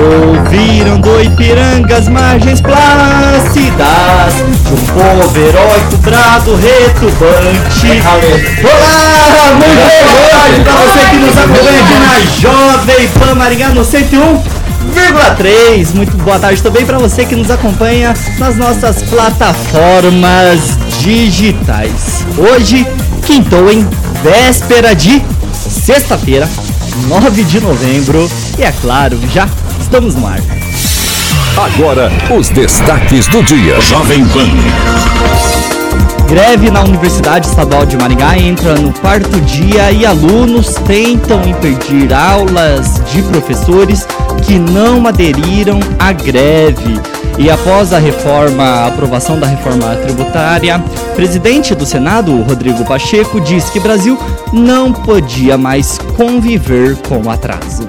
Ouviram do Ipiranga as margens plácidas De um povo heróico, brado, retumbante Olá, muito boa tarde pra você que nos acompanha aqui na Jovem Pan Maringá no 101,3 Muito boa tarde também para você que nos acompanha nas nossas plataformas digitais. Hoje, quintou em véspera de sexta-feira 9 de novembro. E é claro, já Estamos no ar. Agora, os destaques do dia. Jovem Pan. Greve na Universidade Estadual de Maringá entra no quarto dia e alunos tentam impedir aulas de professores que não aderiram à greve. E após a reforma, a aprovação da reforma tributária, o presidente do Senado, Rodrigo Pacheco, disse que o Brasil não podia mais conviver com atraso.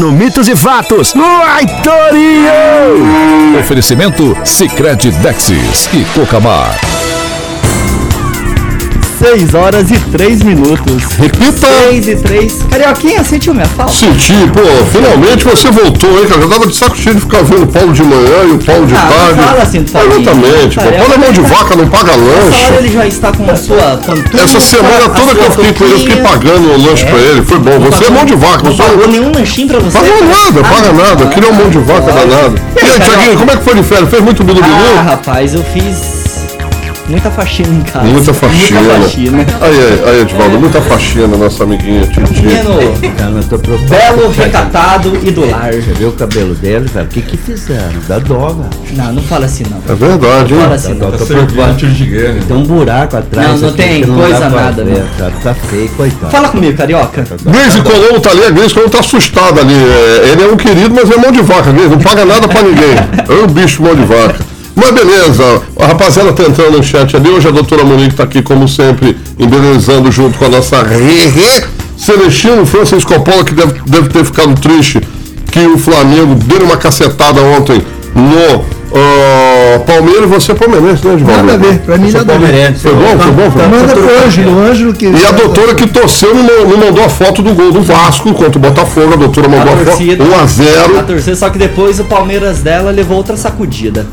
no Mitos e Fatos. Ai, Torinho! Oferecimento Sicredi Dexis e Cocamar. 6 horas e 3 minutos. Repita! 6 e 3. Carioquinha, sentiu minha falta? Senti, pô, finalmente você voltou, hein, cara? Eu tava de saco cheio de ficar vendo o Paulo de manhã e o Paulo de ah, tarde. Fala assim, tá Exatamente, pô. Paulo é mão de vaca, não paga lanche. Essa hora ele já está com a sua pantufa, Essa semana toda que eu fiquei com ele, eu fiquei pagando o lanche é. pra ele. Foi bom. Você é mão de vaca. Não pagou nenhum lanchinho pra você? Pagou nada, paga ah, nada. É um mão de vaca danado. E aí, Tiaguinho, como é que foi de férias? Fez muito bilu Ah, rapaz, eu fiz Muita faxina em casa. Muita faxina. Muita faxina. Aí, aí, aí Edvaldo, é. muita faxina, nossa amiguinha Titi. Menino, belo, recatado e do lar. Você viu o cabelo dele, velho? O que que fizeram? Dá dó, velho. Não, não fala assim não. É verdade, hein? Não fala assim não. Tô preocupado. Tem um buraco atrás. Não, não tem coisa nada, né? Tá feio, coitado. Fala comigo, carioca. Grace Colombo tá ali, a Grace Colombo tá assustada ali. É, ele é um querido, mas é mão de vaca, Grace. Não paga nada pra ninguém. É um bicho mão de vaca. Mas beleza, a rapaziada tá entrando no chat ali. Hoje a doutora Monique tá aqui, como sempre, embelezando junto com a nossa Rê Celestino Francisco Coppola, que deve, deve ter ficado triste que o Flamengo deu uma cacetada ontem no uh, Palmeiras. Você é palmeirense, né, Edvaldo? Nada a ver, pra mim nada a ver. Foi bom, foi bom? Foi bom? Manda pro Ângelo, o Ângelo que... E a doutora que torceu não, mandou a foto do gol do Vasco contra o Botafogo. A doutora mandou a, a foto 1x0. A torcida, só que depois o Palmeiras dela levou outra sacudida.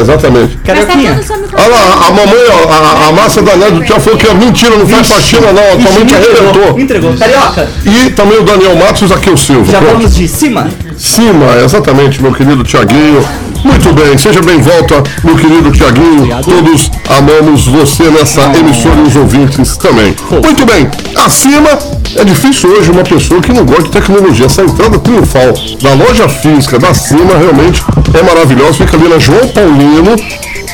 Exatamente. Carioquinha. Olha lá, a mamãe, ó, a, a massa da Nélio já falou que é mentira, não faz faxina não, atualmente arrebentou. Entregou. Carioca. E também o Daniel Matos e o Silva. Já Pronto. vamos de cima? Cima, exatamente, meu querido Tiaguinho. Muito bem, seja bem volta, meu querido Tiaguinho. Todos amamos você nessa emissora e os ouvintes também. Muito bem, acima é difícil hoje uma pessoa que não gosta de tecnologia. Essa entrada triunfal da loja física da Cima realmente é maravilhosa. Fica ali na João Paulino,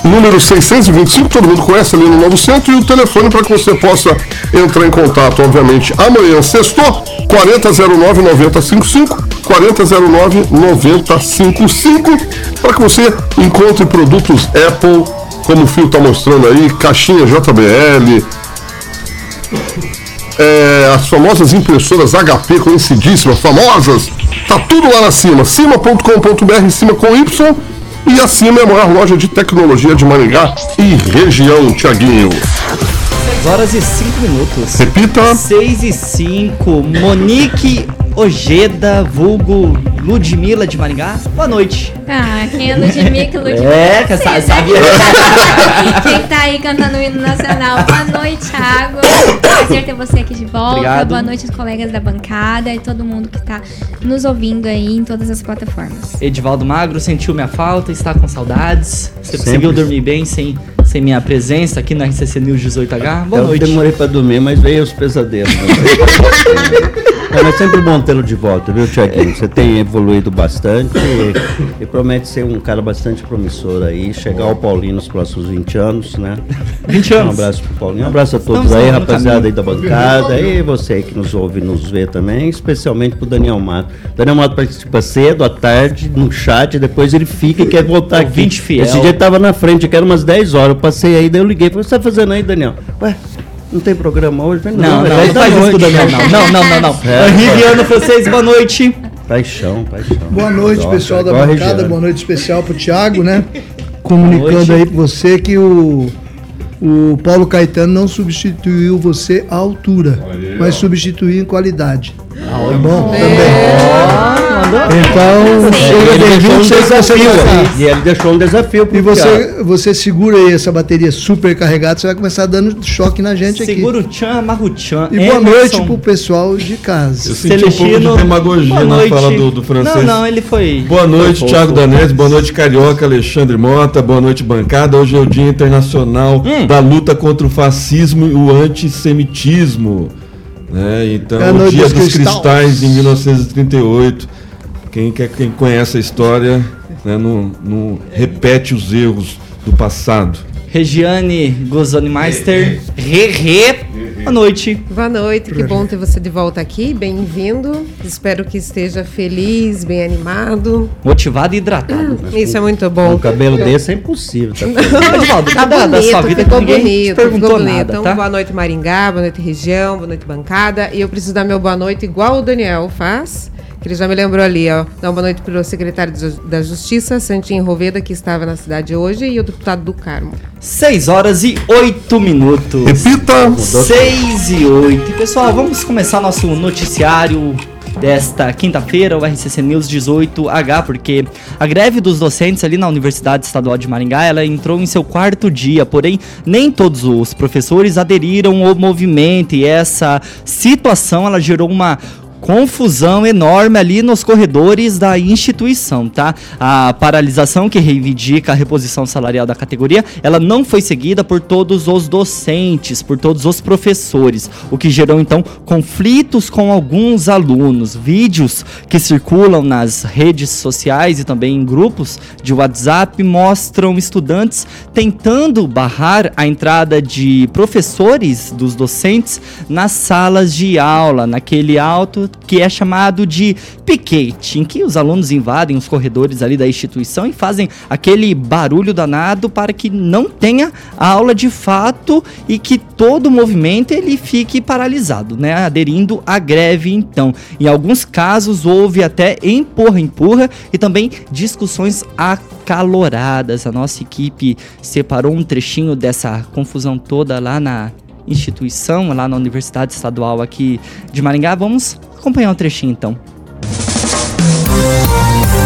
número 625, todo mundo conhece ali no Novo Centro, e o telefone para que você possa entrar em contato, obviamente, amanhã, sextou, 4009-9055, 4009-9055, para que você encontre produtos Apple, como o fio está mostrando aí, caixinha JBL, é, as famosas impressoras HP conhecidíssimas, famosas, tá tudo lá na cima, cima.com.br, cima com Y, E a Cima é a maior loja de tecnologia de Maringá e região, Tiaguinho. 6 horas e 5 minutos. Repita. 6 e 5. Monique Ojeda, vulgo Ludmilla de Maringá. Boa noite. Ah, quem é Ludmilla? Que Ludmilla É, que essa- sabia. Quem tá aí cantando o hino nacional? Boa noite, Thiago. Prazer ter você aqui de volta. Obrigado. Boa noite aos colegas da bancada e todo mundo que tá nos ouvindo aí em todas as plataformas. Edivaldo Magro sentiu minha falta, está com saudades. Você Sempre. conseguiu dormir bem sem, sem minha presença aqui na RCC News 18H? Boa eu noite. demorei pra dormir, mas veio os pesadelos. É, mas sempre bom tê-lo de volta, viu, Tiaguinho? Você tem evoluído bastante e, e promete ser um cara bastante promissor aí, chegar ao Paulinho nos próximos 20 anos, né? 20 Um anos. abraço pro Paulinho, um abraço a todos Estamos aí, rapaziada aí da bancada, e você aí que nos ouve e nos vê também, especialmente pro Daniel Mato. Daniel Mato participa cedo, à tarde, no chat, depois ele fica e quer voltar aqui. Ouvinte fiel. Esse dia ele tava na frente, que era umas 10 horas, eu passei aí, daí eu liguei, falei, o que você tá fazendo aí, Daniel? Ué, não tem programa hoje? Não, não, é não, 10 da faz isso com o noite. Daniel, não. Não, não, não, não. É, Henri Viana Francês, boa noite. Paixão, paixão. Boa noite, Nossa, pessoal da bancada. Boa noite especial pro Thiago, né? Comunicando aí pra você que o, o Paulo Caetano não substituiu você à altura, mas substituiu em qualidade. Tá bom? Também. Então, um você desafio vai aí. gostar. E ele deixou um desafio pro E você, você segura aí essa bateria super carregada, você vai começar dando choque na gente aqui. Segura o Tchan, amarra o Tchan. E boa noite pro pessoal de casa. Eu senti um pouco de demagogia boa na noite. fala do, do francês. Não, não, ele foi. Boa noite, foi Thiago. Danese. Boa noite, Carioca, Alexandre Mota. Boa noite, bancada. Hoje é o Dia Internacional Hum. da luta contra o fascismo e o antissemitismo. Né? Então, É o Dia dos dos cristais. Cristais, em 1938. Quem, quer, quem conhece a história né, não, não repete os erros do passado. Regiane Gozani Meister. Rerê. Boa noite. Boa noite, que bom ter você de volta aqui, bem-vindo. Espero que esteja feliz, bem animado. Motivado e hidratado. Isso é muito Um bom. cabelo desse é impossível. Tá? Edivaldo, Tá da, da bonito, sua vida ficou bonito, perguntou ficou bonito. nada, Então, tá? boa noite Maringá, boa noite região, boa noite bancada. E eu preciso dar meu boa noite igual o Daniel faz, que ele já me lembrou ali, ó. Dar uma boa noite para o secretário da Justiça, Santinho Roveda, que estava na cidade hoje, e o deputado do Carmo. 6 horas e 8 minutos. Repita. 6 e 8. E, pessoal, vamos começar nosso noticiário desta quinta-feira, o RCC News 18H, porque a greve dos docentes ali na Universidade Estadual de Maringá, ela entrou em seu quarto dia, porém nem todos os professores aderiram ao movimento e essa situação ela gerou uma confusão enorme ali nos corredores da instituição, tá? A paralisação que reivindica a reposição salarial da categoria, ela não foi seguida por todos os docentes, por todos os professores, o que gerou então conflitos com alguns alunos. Vídeos que circulam nas redes sociais e também em grupos de WhatsApp mostram estudantes tentando barrar a entrada de professores dos docentes nas salas de aula, naquele alto que é chamado de piquete, em que os alunos invadem os corredores ali da instituição e fazem aquele barulho danado para que não tenha aula de fato e que todo o movimento ele fique paralisado, né? Aderindo à greve então. Em alguns casos houve até empurra empurra e também discussões acaloradas. A nossa equipe separou um trechinho dessa confusão toda lá na instituição, lá na Universidade Estadual aqui de Maringá. Vamos acompanhar um trechinho então. Respeita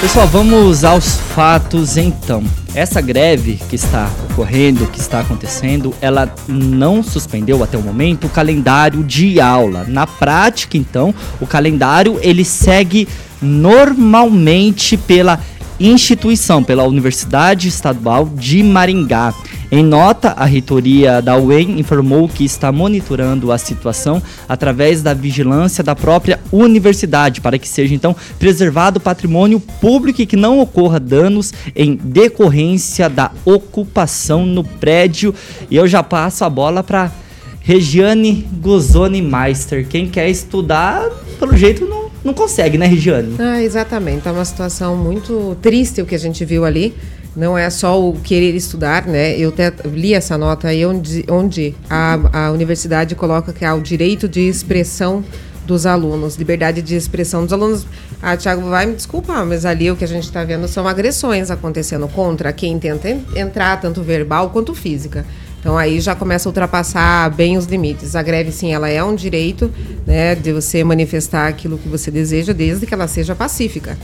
Pessoal, vamos aos fatos então. Essa greve que está ocorrendo, que está acontecendo, ela não suspendeu até o momento o calendário de aula. Na prática, então, o calendário ele segue normalmente pela instituição, pela Universidade Estadual de Maringá. Em nota, a reitoria da UEM informou que está monitorando a situação através da vigilância da própria universidade, para que seja então preservado o patrimônio público e que não ocorra danos em decorrência da ocupação no prédio. E eu já passo a bola para Regiane Guzoni Meister. Quem quer estudar, pelo jeito, não, não consegue, né, Regiane? Ah, exatamente. É uma situação muito triste o que a gente viu ali. Não é só o querer estudar, né? Eu até li essa nota aí onde, onde a, a universidade coloca que há o direito de expressão dos alunos, liberdade de expressão dos alunos. Ah, Tiago, vai me desculpar, mas ali o que a gente está vendo são agressões acontecendo contra quem tenta en- entrar, tanto verbal quanto física. Então aí já começa a ultrapassar bem os limites. A greve, sim, ela é um direito né, de você manifestar aquilo que você deseja, desde que ela seja pacífica.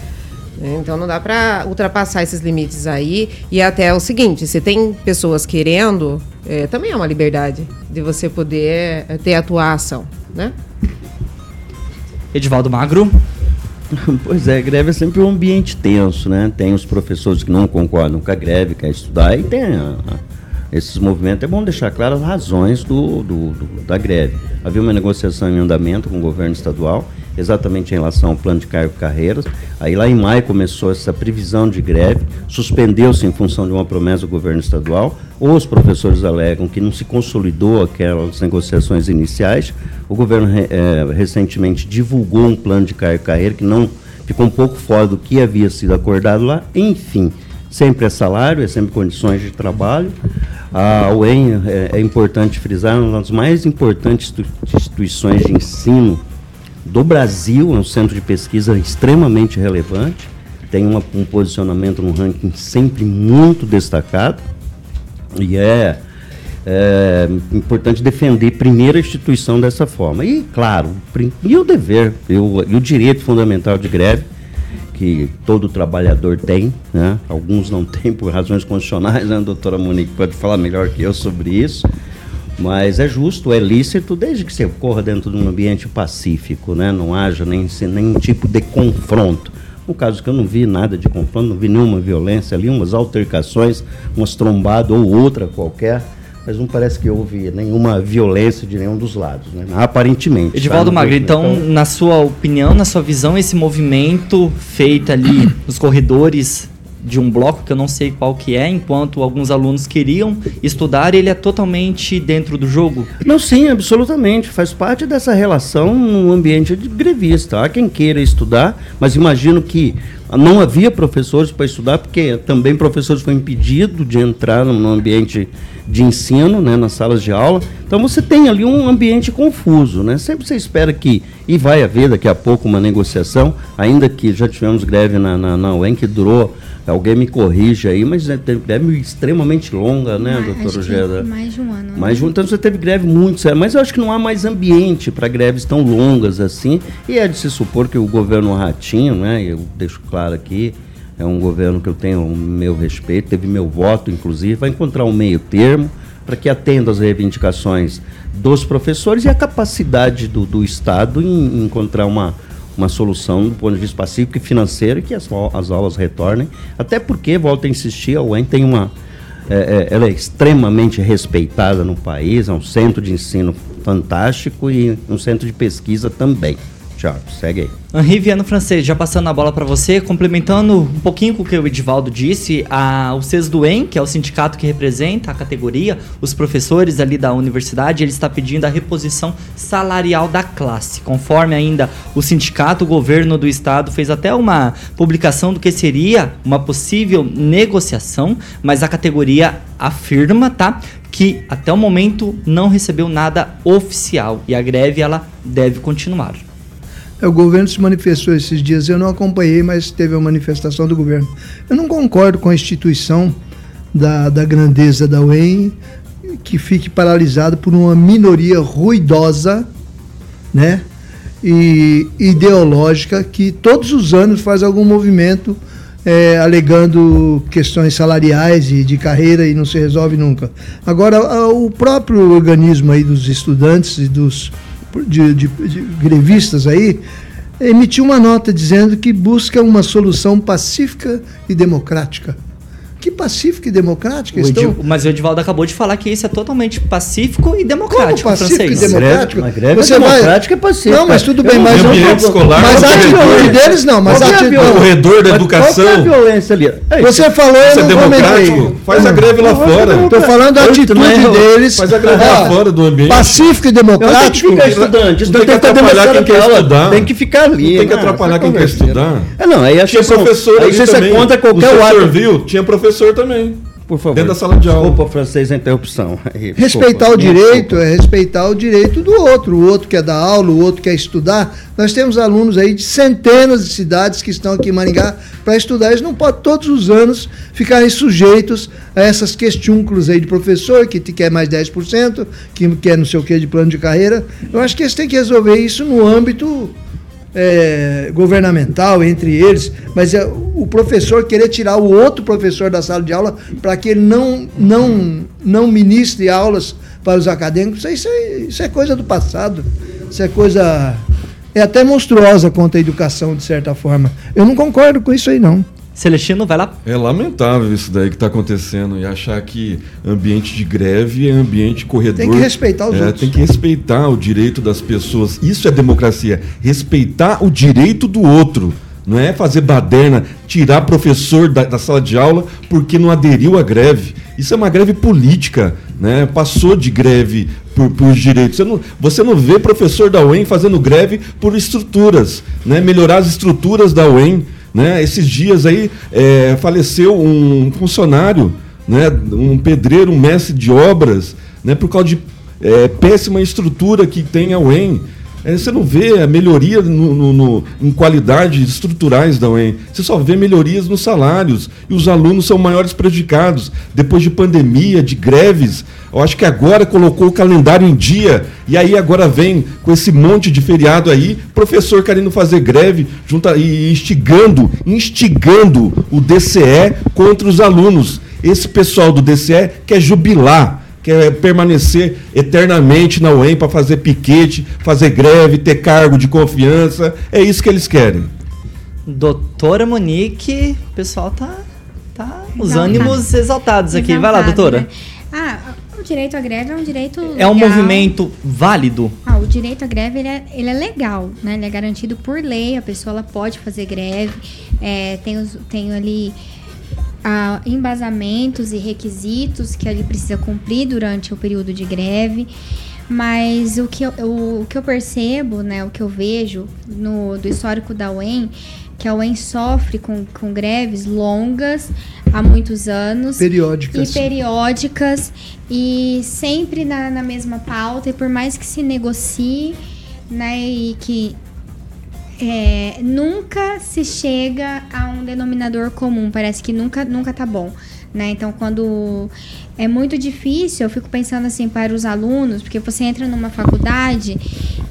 Né? Então não dá para ultrapassar esses limites aí. E até o seguinte, se tem pessoas querendo, eh, também é uma liberdade de você poder eh, ter atuação, né? Edivaldo Magro. Pois é, greve é sempre um ambiente tenso, né? Tem os professores que não concordam com a greve, querem estudar, e tem a- a- esses movimentos. É bom deixar claras as razões do, do- do- da greve. Havia uma negociação em andamento com o governo estadual, exatamente em relação ao plano de cargo e carreiras. Aí lá em maio começou essa previsão de greve, suspendeu-se em função de uma promessa do governo estadual. Os professores alegam que não se consolidou aquelas negociações iniciais. O governo eh, recentemente divulgou um plano de cargo e carreira que não ficou um pouco fora do que havia sido acordado lá. Enfim, sempre é salário, é sempre condições de trabalho. A UEM, é, é importante frisar, é uma das mais importantes institu- instituições de ensino do Brasil, é um centro de pesquisa extremamente relevante, tem uma- um posicionamento no ranking sempre muito destacado, e é, é importante defender primeiro a instituição dessa forma. E, claro, e o dever, o, e o direito fundamental de greve, que todo trabalhador tem, né? alguns não têm por razões constitucionais, né? a doutora Monique pode falar melhor que eu sobre isso, mas é justo, é lícito, desde que se ocorra dentro de um ambiente pacífico, né? não haja nem, nenhum tipo de confronto. No caso que eu não vi nada de confronto, não vi nenhuma violência ali, umas altercações, umas trombadas ou outra qualquer, mas não parece que houve nenhuma violência de nenhum dos lados, né? aparentemente. Edivaldo tá? Magro, foi- então, na sua opinião, na sua visão, esse movimento feito ali nos corredores de um bloco que eu não sei qual que é, enquanto alguns alunos queriam estudar, ele é totalmente dentro do jogo? Não, sim, absolutamente. Faz parte dessa relação no ambiente de grevista. Há quem queira estudar, mas imagino que não havia professores para estudar, porque também professores foram impedidos de entrar no- ambiente de ensino, né, nas salas de aula. Então você tem ali um ambiente confuso, né? Sempre você espera que, e vai haver daqui a pouco uma negociação, ainda que já tivemos greve na, na, na UEM que durou, alguém me corrige aí, mas é teve greve extremamente longa, né, Mais- que Gera? Mais de um ano. Mas então você teve greve muito séria, mas eu acho que não há mais ambiente para greves tão longas assim. E é de se supor que o governo Ratinho, né, eu deixo claro aqui, é um governo que eu tenho o meu respeito, teve meu voto, inclusive, vai encontrar um meio termo para que atenda às reivindicações dos professores e a capacidade do, do Estado em, em encontrar uma, uma solução do ponto de vista pacífico e financeiro que as, as aulas retornem. Até porque, volto a insistir, a UEM tem uma, é, é, ela é extremamente respeitada no país, é um centro de ensino fantástico e um centro de pesquisa também. Tiago, segue aí. Henri Viano Francês, já passando a bola para você, complementando um pouquinho com o que o Edivaldo disse, a, o CESDUEM, que é o sindicato que representa a categoria, os professores ali da universidade, ele está pedindo a reposição salarial da classe. Conforme ainda o sindicato, o governo do estado fez até uma publicação do que seria uma possível negociação, mas a categoria afirma, tá? Que até o momento não recebeu nada oficial e a greve ela deve continuar. É, O governo se manifestou esses dias, eu não acompanhei, mas teve a manifestação do governo. Eu não concordo com a instituição da, da grandeza da UEM que fique paralisada por uma minoria ruidosa, né? E ideológica que todos os anos faz algum movimento é, alegando questões salariais e de carreira e não se resolve nunca. Agora, o próprio organismo aí dos estudantes e dos de, de- de grevistas aí emitiu uma nota dizendo que busca uma solução pacífica e democrática, Que pacífica e democrática O estão. Mas o Edivaldo acabou de falar que isso é totalmente pacífico e democrático, Como pacífico e democrático? Uma greve Você vai- democrática é pacífica. Não, mas tudo bem, mas, não- ambiente escolar, mas a é atitude deles não, mas Qual a que é a atitude. violência? corredor da educação. Qual que é a violência ali? É. Você falou, eu é não comentei. democrático? Faz a greve lá fora. Estou falando da atitude é? deles. Faz a greve lá fora do ambiente. Pacífico e Não tem que democrático. ficar Não tem que tá atrapalhar quem quer estudar. Tem que ficar ali. Não tem que né? atrapalhar quem quer conversinha. estudar. É, não, aí acho Tinha que são- professor aí ali você também. é contra qualquer o ato. viu? Tinha professor também. Por favor. Dentro da sala de aula. Desculpa, francês, a interrupção. Aí, Respeitar desculpa. o direito desculpa. é respeitar o direito do outro. O outro quer dar aula, o outro quer estudar. Nós temos alunos aí de centenas de cidades que estão aqui em Maringá para estudar. Eles não podem todos os anos ficarem sujeitos a essas questiúnculos aí de professor que te quer mais 10%, que quer não sei o que de plano de carreira. Eu acho que eles têm que resolver isso no âmbito é, governamental entre eles, mas é o professor querer tirar o outro professor da sala de aula para que ele não, não, não ministre aulas para os acadêmicos, isso é, isso é coisa do passado. Isso é coisa. É até monstruosa contra a educação, de certa forma. Eu não concordo com isso aí, não. Celestino, vai lá. É lamentável isso daí que está acontecendo e achar que ambiente de greve é ambiente corredor. Tem que respeitar os é, outros. Tem que respeitar o direito das pessoas. Isso é democracia. Respeitar o direito do outro. Não é fazer baderna, tirar professor da, da sala de aula porque não aderiu à greve. Isso é uma greve política, né? Passou de greve por, por direitos. Você não, você não vê professor da UEM fazendo greve por estruturas, né? Melhorar as estruturas da UEM. Né? Esses dias aí é, faleceu um funcionário, né? um pedreiro, um mestre de obras, né? por causa de é, péssima estrutura que tem a UEM. É, você não vê a melhoria no, no- no- em qualidades estruturais da UEM. Você só vê melhorias nos salários. E os alunos são maiores prejudicados. Depois de pandemia, de greves. Eu acho que agora colocou o calendário em dia. E aí agora vem com esse monte de feriado aí, professor querendo fazer greve junta, e instigando, instigando o DCE contra os alunos. Esse pessoal do DCE quer jubilar quer permanecer eternamente na UEM para fazer piquete, fazer greve, ter cargo de confiança. É isso que eles querem. Doutora Monique, o pessoal tá, tá os Exaltado. ânimos exaltados aqui. Vai lá, Exaltado, doutora. né? Ah, o direito à greve é um direito É um legal. movimento válido. Ah, o direito à greve ele é, ele é legal, né? Ele é garantido por lei, a pessoa ela pode fazer greve, é, tem, os, tem ali ah, embasamentos e requisitos que ele precisa cumprir durante o período de greve. Mas o que eu, o, o que eu percebo, né, o que eu vejo no, do histórico da UEM, que a UEM sofre com, com greves longas há muitos anos Periódicas. e periódicas e sempre na, na mesma pauta e por mais que se negocie né e que é, nunca se chega a um denominador comum. Parece que nunca nunca tá bom né? Então quando é muito difícil eu fico pensando assim para os alunos porque você entra numa faculdade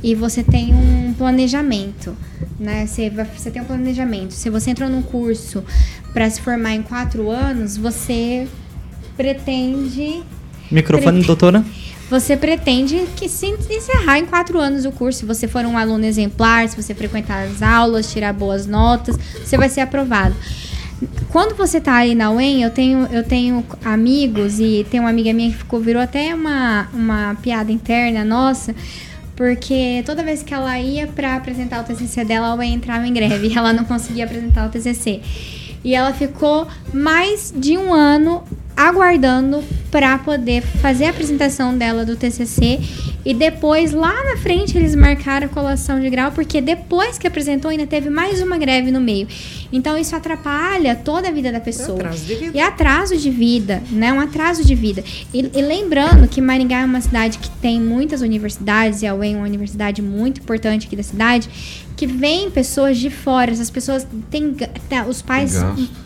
e você tem um planejamento né? Você, você tem um planejamento. Se você entra num curso para se formar em quatro anos você pretende Microfone, Pre- doutora. Você pretende que se encerrar em quatro anos o curso. Se você for um aluno exemplar, se você frequentar as aulas, tirar boas notas, você vai ser aprovado. Quando você tá aí na UEM, eu tenho, eu tenho amigos e tem uma amiga minha que ficou, virou até uma, uma piada interna nossa, porque toda vez que ela ia para apresentar o TCC dela, a UEM entrava em greve e ela não conseguia apresentar o TCC. E ela ficou mais de um ano aguardando para poder fazer a apresentação dela do TCC e depois lá na frente eles marcaram a colação de grau porque depois que apresentou ainda teve mais uma greve no meio. Então isso atrapalha toda a vida da pessoa. atraso de vida. E atraso de vida, né? Um atraso de vida. E, e lembrando que Maringá é uma cidade que tem muitas universidades, e a UEM é uma universidade muito importante aqui da cidade, que vem pessoas de fora. Essas pessoas têm. tá, os pais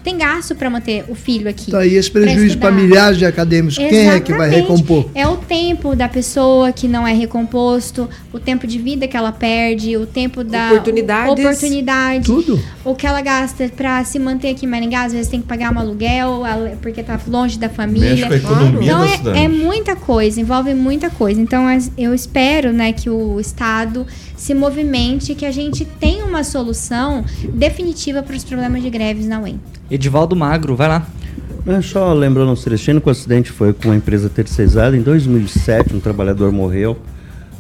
têm gasto para manter o filho aqui. Tá aí esse prejuízo para milhares de acadêmicos. Quem é que vai Exatamente. recompor? É o tempo da pessoa que não é recomposto, o tempo de vida que ela perde, o tempo da Oportunidades. oportunidade, Tudo. o que ela gasta pra se manter aqui em Maringá, às vezes tem que pagar um aluguel porque tá longe da família. Mexe com a economia Então é, é muita coisa, envolve muita coisa. Então eu espero, né, que o estado se movimente, que a gente tenha uma solução definitiva para os problemas de greves na UEM. Edivaldo Magro, vai lá. É, só lembrando ao Celestino que o acidente foi com uma empresa terceirizada. Em 2007, um trabalhador morreu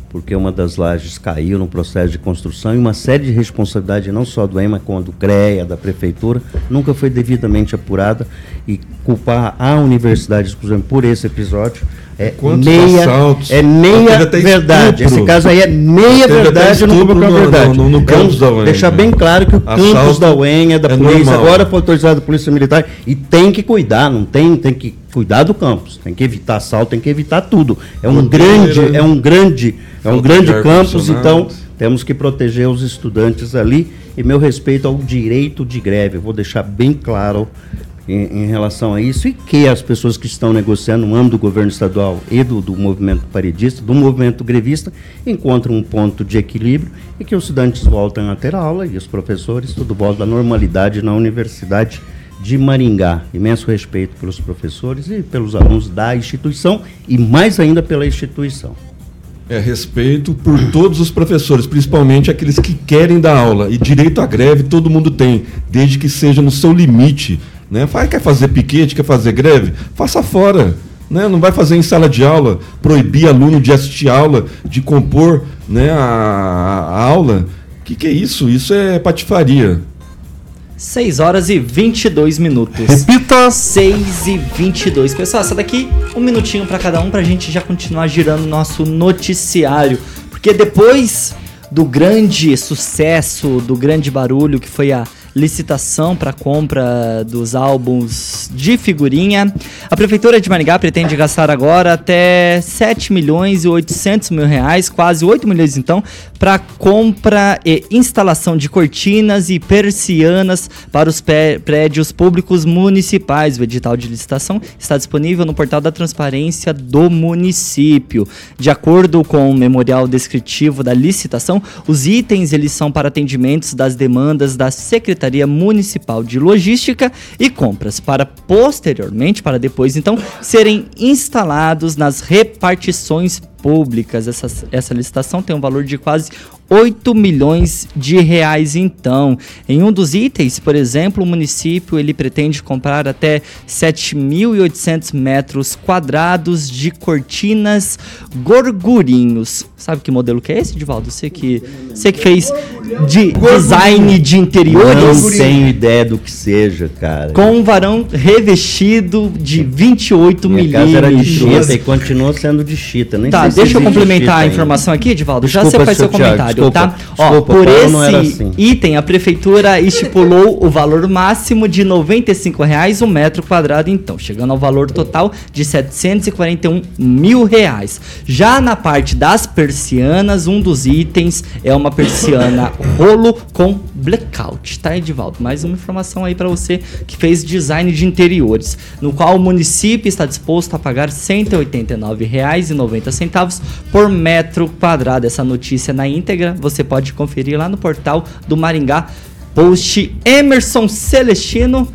porque uma das lajes caiu no processo de construção e uma série de responsabilidade, não só do EMA, como do CREA, da Prefeitura, nunca foi devidamente apurada. E culpar a universidade por esse episódio é Quantos meia, assaltos? é meia verdade. Esse caso aí é meia até verdade no estupro culpa no- verdade. no- no- no Então, campus da UEM. Deixar bem claro que o campus Assalto da UEM é da é polícia, normal. agora foi autorizado da Polícia Militar e tem que cuidar, não tem, tem que cuidar do campus, tem que evitar assalto, tem que evitar tudo. É um Goteira, grande, é um grande, é um grande de campus, então temos que proteger os estudantes ali e meu respeito ao direito de greve, eu vou deixar bem claro em, em relação a isso e que as pessoas que estão negociando no âmbito do governo estadual e do, do movimento paredista, do movimento grevista, encontram um ponto de equilíbrio e que os estudantes voltem a ter aula e os professores, tudo volta à normalidade na Universidade de Maringá. Imenso respeito pelos professores e pelos alunos da instituição e mais ainda pela instituição. É respeito por todos os professores, principalmente aqueles que querem dar aula. E direito à greve todo mundo tem, desde que seja no seu limite. Né? Faz, quer fazer piquete, quer fazer greve? Faça fora. Né? Não vai fazer em sala de aula, proibir aluno de assistir aula, de compor né, a, a aula. O que, que é isso? Isso é patifaria. 6 horas e 22 minutos. Repita! 6 e 22. Pessoal, essa daqui, um minutinho pra cada um pra gente já continuar girando nosso noticiário. Porque depois do grande sucesso, do grande barulho que foi a licitação para compra dos álbuns de figurinha. A Prefeitura de Maringá pretende gastar agora até 7 milhões e 800 mil reais, quase 8 milhões então, para compra e instalação de cortinas e persianas para os prédios públicos municipais. O edital de licitação está disponível no portal da transparência do município. De acordo com o memorial descritivo da licitação, os itens eles são para atendimentos das demandas da Secretaria Municipal de Logística e Compras, para posteriormente, para depois então, serem instalados nas repartições públicas. Essa, essa licitação tem um valor de quase 8 milhões de reais então. Em um dos itens, por exemplo, o município ele pretende comprar até 7.800 metros quadrados de cortinas gorgurinhos. Sabe que modelo que é esse, Divaldo? Você que, você que fez de design de interiores. Não tenho ideia do que seja, cara. Com um varão revestido de 28 Minha casa era de chita milímetros. e continua sendo de chita. Nem Tá, deixa eu complementar a informação aqui, Edivaldo. Já Desculpa, você faz seu seu Thiago, comentário, desculpa. tá? Ó, Desculpa, por o plano esse assim. item, a prefeitura estipulou o valor máximo de 95 reais um metro quadrado, então, chegando ao valor total de 741 mil reais. Já na parte das persianas, um dos itens é uma persiana rolo com blackout, tá, Edivaldo? Mais uma informação aí para você que fez design de interiores, no qual o município está disposto a pagar R$ 189,90 por metro quadrado. Essa notícia na íntegra você pode conferir lá no portal do Maringá. Post Emerson Celestino.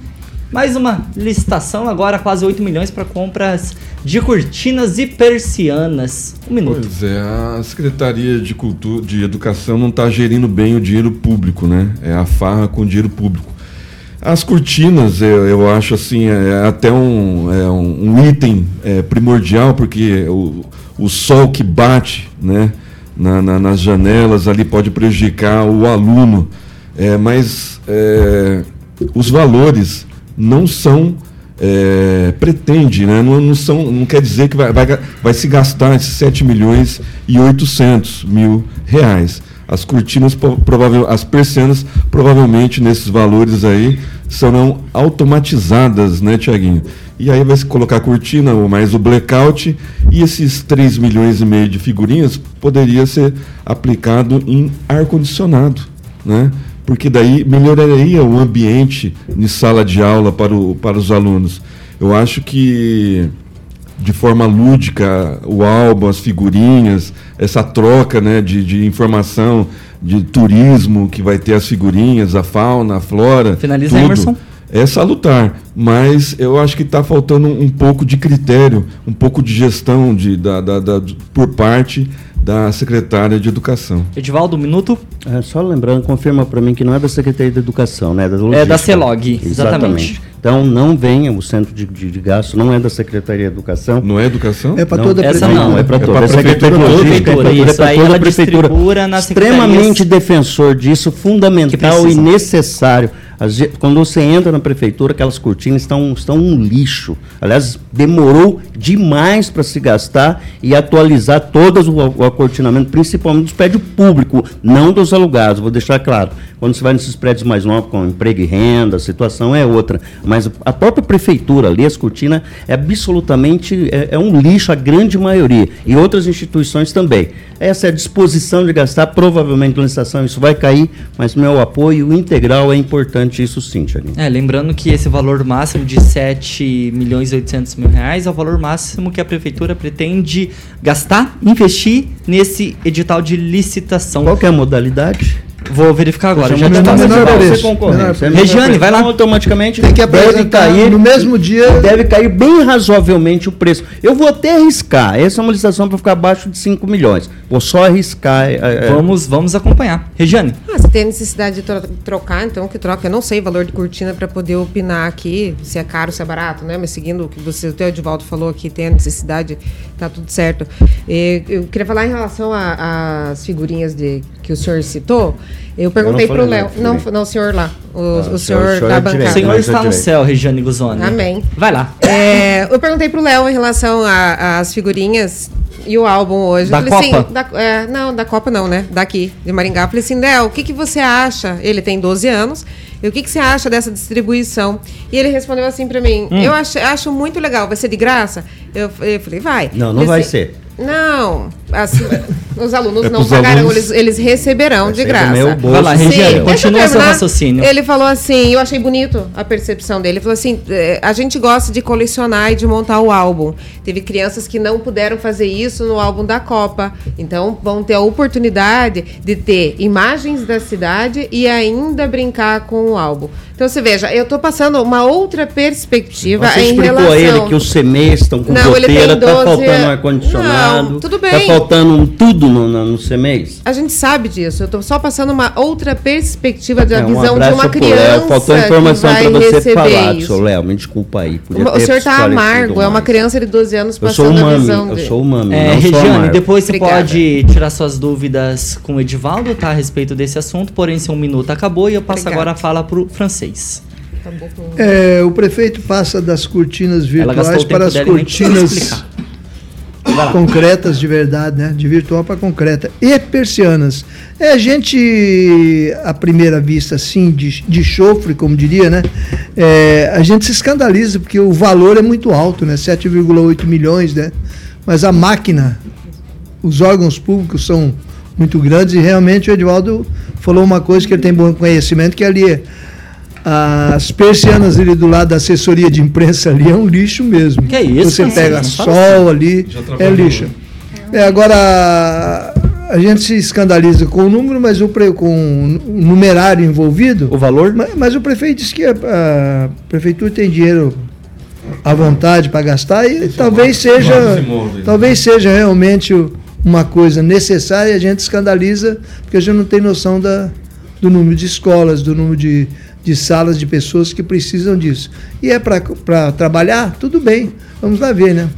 Mais uma licitação, agora quase 8 milhões para compras de cortinas e persianas. Um minuto. Pois é, a Secretaria de Cultura, de Educação não está gerindo bem o dinheiro público, né? É a farra com o dinheiro público. As cortinas, eu, eu acho assim, é até um, é um item é, primordial, porque o, o sol que bate né, na- na- nas janelas ali pode prejudicar o aluno. É, mas é, os valores não são é, pretende, né? não, não, são, não quer dizer que vai, vai, vai se gastar esses 7 milhões e 800 mil reais. As cortinas, provável, as persianas, provavelmente nesses valores aí, serão automatizadas, né, Tiaguinho? E aí vai se colocar a cortina, ou mais o blackout, e esses 3 milhões e meio de figurinhas poderia ser aplicado em ar-condicionado, né? Porque daí melhoraria o ambiente em sala de aula para, o, para os alunos. Eu acho que de forma lúdica o álbum, as figurinhas, essa troca né, de, de informação, de turismo que vai ter as figurinhas, a fauna, a flora. Finaliza, tudo, Emerson. É salutar, mas eu acho que está faltando um, um pouco de critério, um pouco de gestão de, da, da- da- por parte da secretária de Educação. Edivaldo, um minuto. É, só lembrando, confirma para mim que não é da Secretaria de Educação, né? É da, É da. CELOG, exatamente. Então não venha, o centro de, de, de gasto não é da Secretaria de Educação. Não é Educação? É para Não, toda a essa prefeitura. Não, é para É toda. É Secretaria de prefeitura toda. Logística, é Prefeitura, toda, é isso pra aí toda ela a prefeitura. Extremamente defensor disso, fundamental e necessário. Quando você entra na prefeitura, aquelas cortinas estão, estão um lixo. Aliás, demorou demais para se gastar e atualizar todas o, o acortinamento, principalmente dos prédios públicos, não dos alugados. Vou deixar claro. Quando você vai nesses prédios mais novos, com emprego e renda, a situação é outra. Mas a própria prefeitura ali, as cortinas, é absolutamente é, é um lixo, a grande maioria. E outras instituições também. Essa é a disposição de gastar, provavelmente na licitação isso vai cair, mas meu apoio integral é importante, isso sim, Tiaguinho. É, lembrando que esse valor máximo de 7 milhões e 800 mil reais é o valor máximo que a prefeitura pretende gastar, investir nesse edital de licitação. Qual é a modalidade? Vou verificar agora. Já Menor te passo. menor preço. Menor Regiane, vai lá. Então, automaticamente Tem que deve cair no mesmo dia. deve cair bem razoavelmente o preço. Eu vou até arriscar. Essa é uma licitação para ficar abaixo de 5 milhões. Vou só arriscar. é, é, Vamos, vamos acompanhar. Regiane, Ah, se tem necessidade de tro- trocar, então que troca. Eu não sei o valor de cortina para poder opinar aqui, se é caro, se é barato, né? Mas seguindo o que você, o teu Edivaldo falou aqui, tem a necessidade, tá tudo certo. E eu queria falar em relação às figurinhas de, que o senhor citou. Eu perguntei para o Léo. Não, não, o senhor lá. O, Ah, o o senhor- senhor, o da é o bancada. Senhor mas está é no céu, Regiane Guzoni. Amém. Vai lá. É, eu perguntei pro Léo em relação às figurinhas e o álbum hoje. Da eu falei Copa? assim, da- é, não, da Copa não, né? Daqui, de Maringá. Eu falei assim, Léo, o que, que você acha? Ele tem 12 anos. E o que, que você acha dessa distribuição? E ele respondeu assim pra mim, Hum. eu acho, acho muito legal, vai ser de graça? Eu, eu falei, vai. Não, não Ele vai assim, ser. Não, assim, os alunos É não pagarão, alunos- eles, eles receberão de graça. meu bolso. Vai lá, Regiane, continua seu raciocínio. Ele falou assim, eu achei bonito a percepção dele. Ele falou assim, "É, a gente gosta de colecionar e de montar o álbum. Teve crianças que não puderam fazer isso no álbum da Copa. Então vão ter a oportunidade de ter imagens da cidade e ainda brincar com o álbum. Então você veja, eu tô passando uma outra perspectiva Você em explicou relação... a ele que os CMEs estão com Não, ele tem goteira, tá 12 faltando ar-condicionado. Não, tudo Tá bem. faltando um tudo no, no, no. A gente sabe disso. Eu tô só passando uma outra perspectiva da É, um visão de abraço uma criança. Faltou informação para você falar, isso. seu Léo. Me desculpa aí. podia O senhor tá esclarecido amargo, é uma mais. criança de 12 anos Eu sou um passando a mami, visão eu de... sou um mami, É, Regiane, depois você Obrigada. pode tirar suas dúvidas com o Edivaldo, tá? A respeito desse assunto, porém seu minuto acabou e eu passo Obrigada. agora a fala pro francês. Acabou com- É, o prefeito passa das cortinas virtuais o para as cortinas. Concretas de verdade, né? De virtual para concreta. E persianas. É, a gente, à primeira vista, assim, de, de chofre, como diria, né? É, a gente se escandaliza, porque o valor é muito alto, né? 7,8 milhões, né? Mas a máquina, os órgãos públicos são muito grandes e realmente o Edivaldo falou uma coisa que ele tem bom conhecimento, que ali é as persianas ali do lado da assessoria de imprensa ali é um lixo mesmo. Que isso, Você pega Não fala sol ali, é lixo. É, agora, a gente se escandaliza com o número, mas o pre, com o numerário envolvido. O valor? Mas, mas o prefeito disse que a, a prefeitura tem dinheiro à vontade para gastar e talvez seja, vários imóveis. talvez seja realmente uma coisa necessária e a gente escandaliza porque a gente não tem noção da, do número de escolas, do número de, de salas de pessoas que precisam disso. E é para trabalhar? Tudo bem, vamos lá ver, né?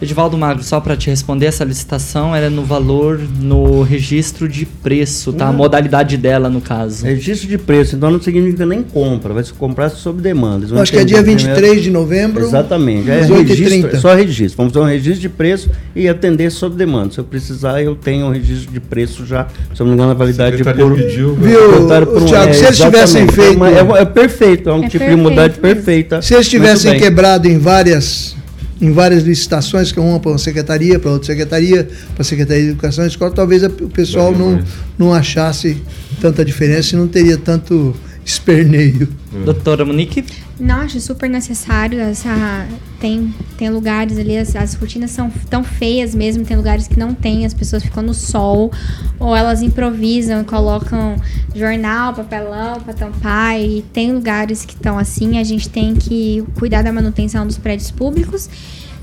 Edivaldo Magro, só para te responder, essa licitação era no valor no registro de preço, tá? A modalidade dela, no caso. Registro de preço, então não significa nem compra, vai se comprar sob demanda. Eles Acho que é dia primeiro- 23 de novembro. Exatamente. É registro, 8h30. é só registro. Vamos fazer um registro de preço e atender sob demanda. Se eu precisar, eu tenho um registro de preço já, se eu não me engano, a validade por. pediu, Viu, por um- Thiago, é, se eles tivessem exatamente. feito- É, uma- é é perfeito, é um É tipo de perfeito modalidade mesmo. perfeita. Se eles tivessem quebrado em várias em várias licitações, que é uma para uma secretaria, para outra secretaria, para a Secretaria de Educação e Escola, talvez o pessoal não, não achasse tanta diferença e não teria tanto esperneio. Doutora Monique? Não, acho super necessário. Essa, tem, tem lugares ali, as, as rotinas são tão feias mesmo, tem lugares que não tem, as pessoas ficam no sol, ou elas improvisam e colocam jornal, papelão para tampar, e tem lugares que estão assim, a gente tem que cuidar da manutenção dos prédios públicos,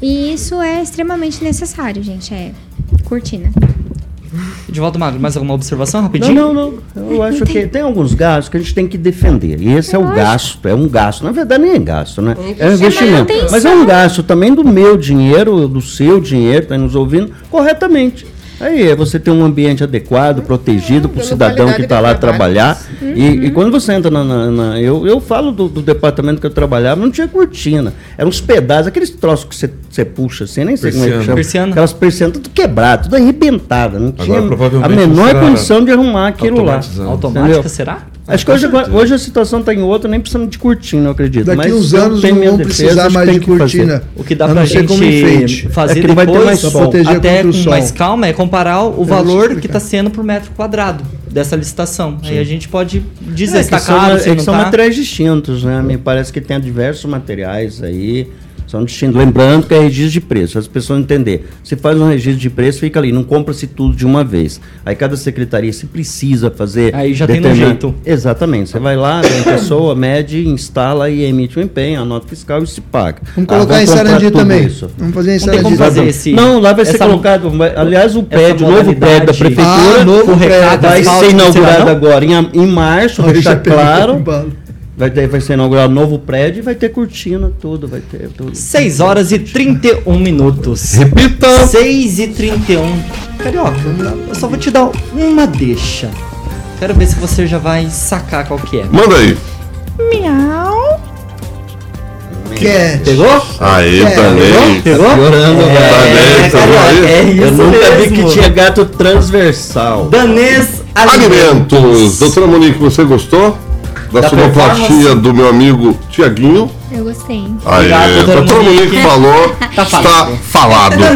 e isso é extremamente necessário, gente, é cortina. Edivaldo Magro, mais alguma observação Não, rapidinho? não, não. Eu acho que tem alguns gastos que a gente tem que defender. E esse é o gasto, é um gasto. Na verdade, nem é gasto, né? É um investimento. Mas é um gasto também do meu dinheiro, do seu dinheiro, está nos ouvindo, corretamente. Aí é você ter um ambiente adequado, protegido para o dando cidadão que está lá trabalho. trabalhar. E, e quando você entra na. na- na- eu, eu falo do, do departamento que eu trabalhava, não tinha cortina. Eram uns pedaços, aqueles troços que você, você puxa assim, nem sei como é que chama. Persiana. Aquelas persianas tudo quebrado, tudo arrebentado. Não tinha a menor condição de arrumar aquilo lá. Automática, Entendeu? será? Acho que hoje, hoje a situação está em outra, nem precisamos de cortina, eu acredito. Daqui Mas uns anos não vão precisar mais tem de cortina. O que dá A pra não ser gente fazer É que não vai ter depois, mais sol. proteger até contra o com sol. mais calma, é comparar o valor que está sendo por metro quadrado dessa licitação. Aí a gente pode dizer É, se que está são, caro, é se que não são tá. materiais distintos, né? Me parece que tem diversos materiais aí. São distintos. Lembrando que é registro de preço, as pessoas entender. Se faz um registro de preço, fica ali, não compra-se tudo de uma vez. Aí cada secretaria, se precisa fazer. Aí já tem no jeito. Exatamente. Você vai lá, vem a pessoa, mede, instala e emite um empenho, a nota fiscal e se paga. Vamos Ah, colocar em Sarandi também. isso. Vamos fazer em Não tem Sarandi. como fazer também. esse- Não, lá vai ser essa- colocado. Aliás, o prédio, o novo prédio da prefeitura, Ah, novo o recado vai ser não inaugurado não? agora em, em março, pegou claro. Vai, ter, vai ser inaugurado um novo prédio e vai ter cortina, tudo, vai ter tudo. 6 horas e 31 minutos. Repita. 6 e 31. Carioca, eu só vou te dar uma deixa. Quero ver se você já vai sacar qual que é. Manda aí. Quer. Pegou? Aí, É, também. Pegou? Piorando, é, Danês, tá Carioca, vendo aí? é isso Eu nunca vi mesmo. que tinha gato transversal. Danês Alimentos. Doutora Monique, você gostou? Da, Da sonoplastia do meu amigo Tiaguinho. Eu gostei. Aí, Obrigado, doutora doutora Monique Monique. falou, Tá está falado. falado. É.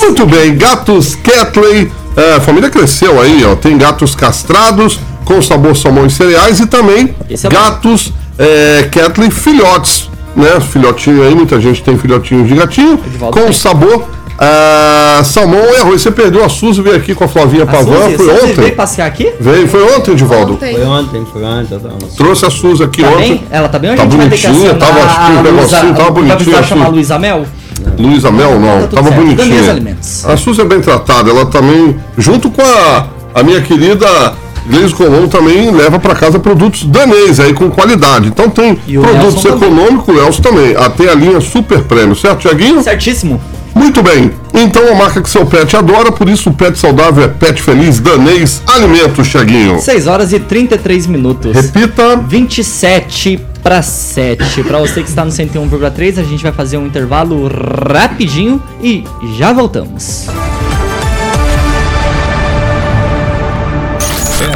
Muito bem, gatos Catley. é, a família cresceu aí, ó. Tem gatos castrados com sabor salmão e cereais e também é gatos é, Catley filhotes, né? Filhotinho aí, muita gente tem filhotinhos de gatinho Edivaldo com tem. sabor é, salmão e arroz. Você perdeu a Suzy, veio aqui com a Flavinha A Pavan, Suzy, foi Suzy ontem? veio passear aqui? Veio, foi ontem, Edivaldo. Ontem. Foi ontem, foi ontem. tá, tá. Trouxe a Suzy aqui Tá ontem. bem? Ela tá bem ou a Tá gente vai ter que bonitinha, tava um a Luísa- negocinho, tava vai bonitinha a chamar. Luísa Mel? Luísa Mel, não, Tá tava certo. Bonitinha. A Suzy é bem tratada, ela também, junto com a, a minha querida Gleise Colombo, também leva para casa produtos danês aí com qualidade. Então tem produtos Nelson também. econômicos, o Elcio também. Até a linha Super Prêmio, certo, Tiaguinho? Certíssimo. Muito bem. Então a marca que seu pet adora, por isso o pet saudável é pet feliz danês alimentos, Tiaguinho. 6 horas e 33 minutos. Repita. 27 para 7. Para você que está no 101,3, a gente vai fazer um intervalo rapidinho e já voltamos.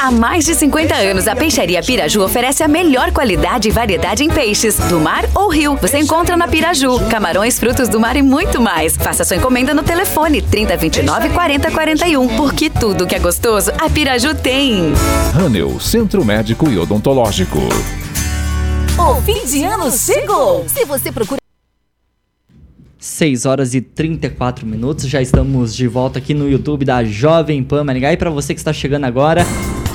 Há mais de 50 anos, a Peixaria Piraju oferece a melhor qualidade e variedade em peixes, do mar ou rio. Você encontra na Piraju, camarões, frutos do mar e muito mais. Faça sua encomenda no telefone 3029 4041, porque tudo que é gostoso, a Piraju tem. Hanel, Centro Médico e Odontológico. O fim de ano chegou! Se você procura 6 horas e 34 minutos, já estamos de volta aqui no YouTube da Jovem Pan Maringá. E para você que está chegando agora,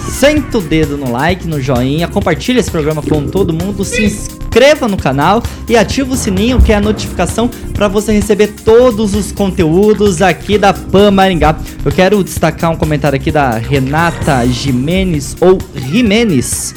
senta o dedo no like, no joinha, compartilha esse programa com todo mundo, se inscreva no canal e ativa o sininho, que é a notificação para você receber todos os conteúdos aqui da Pan Maringá. Eu quero destacar um comentário aqui da Renata Jimenez ou Jimenez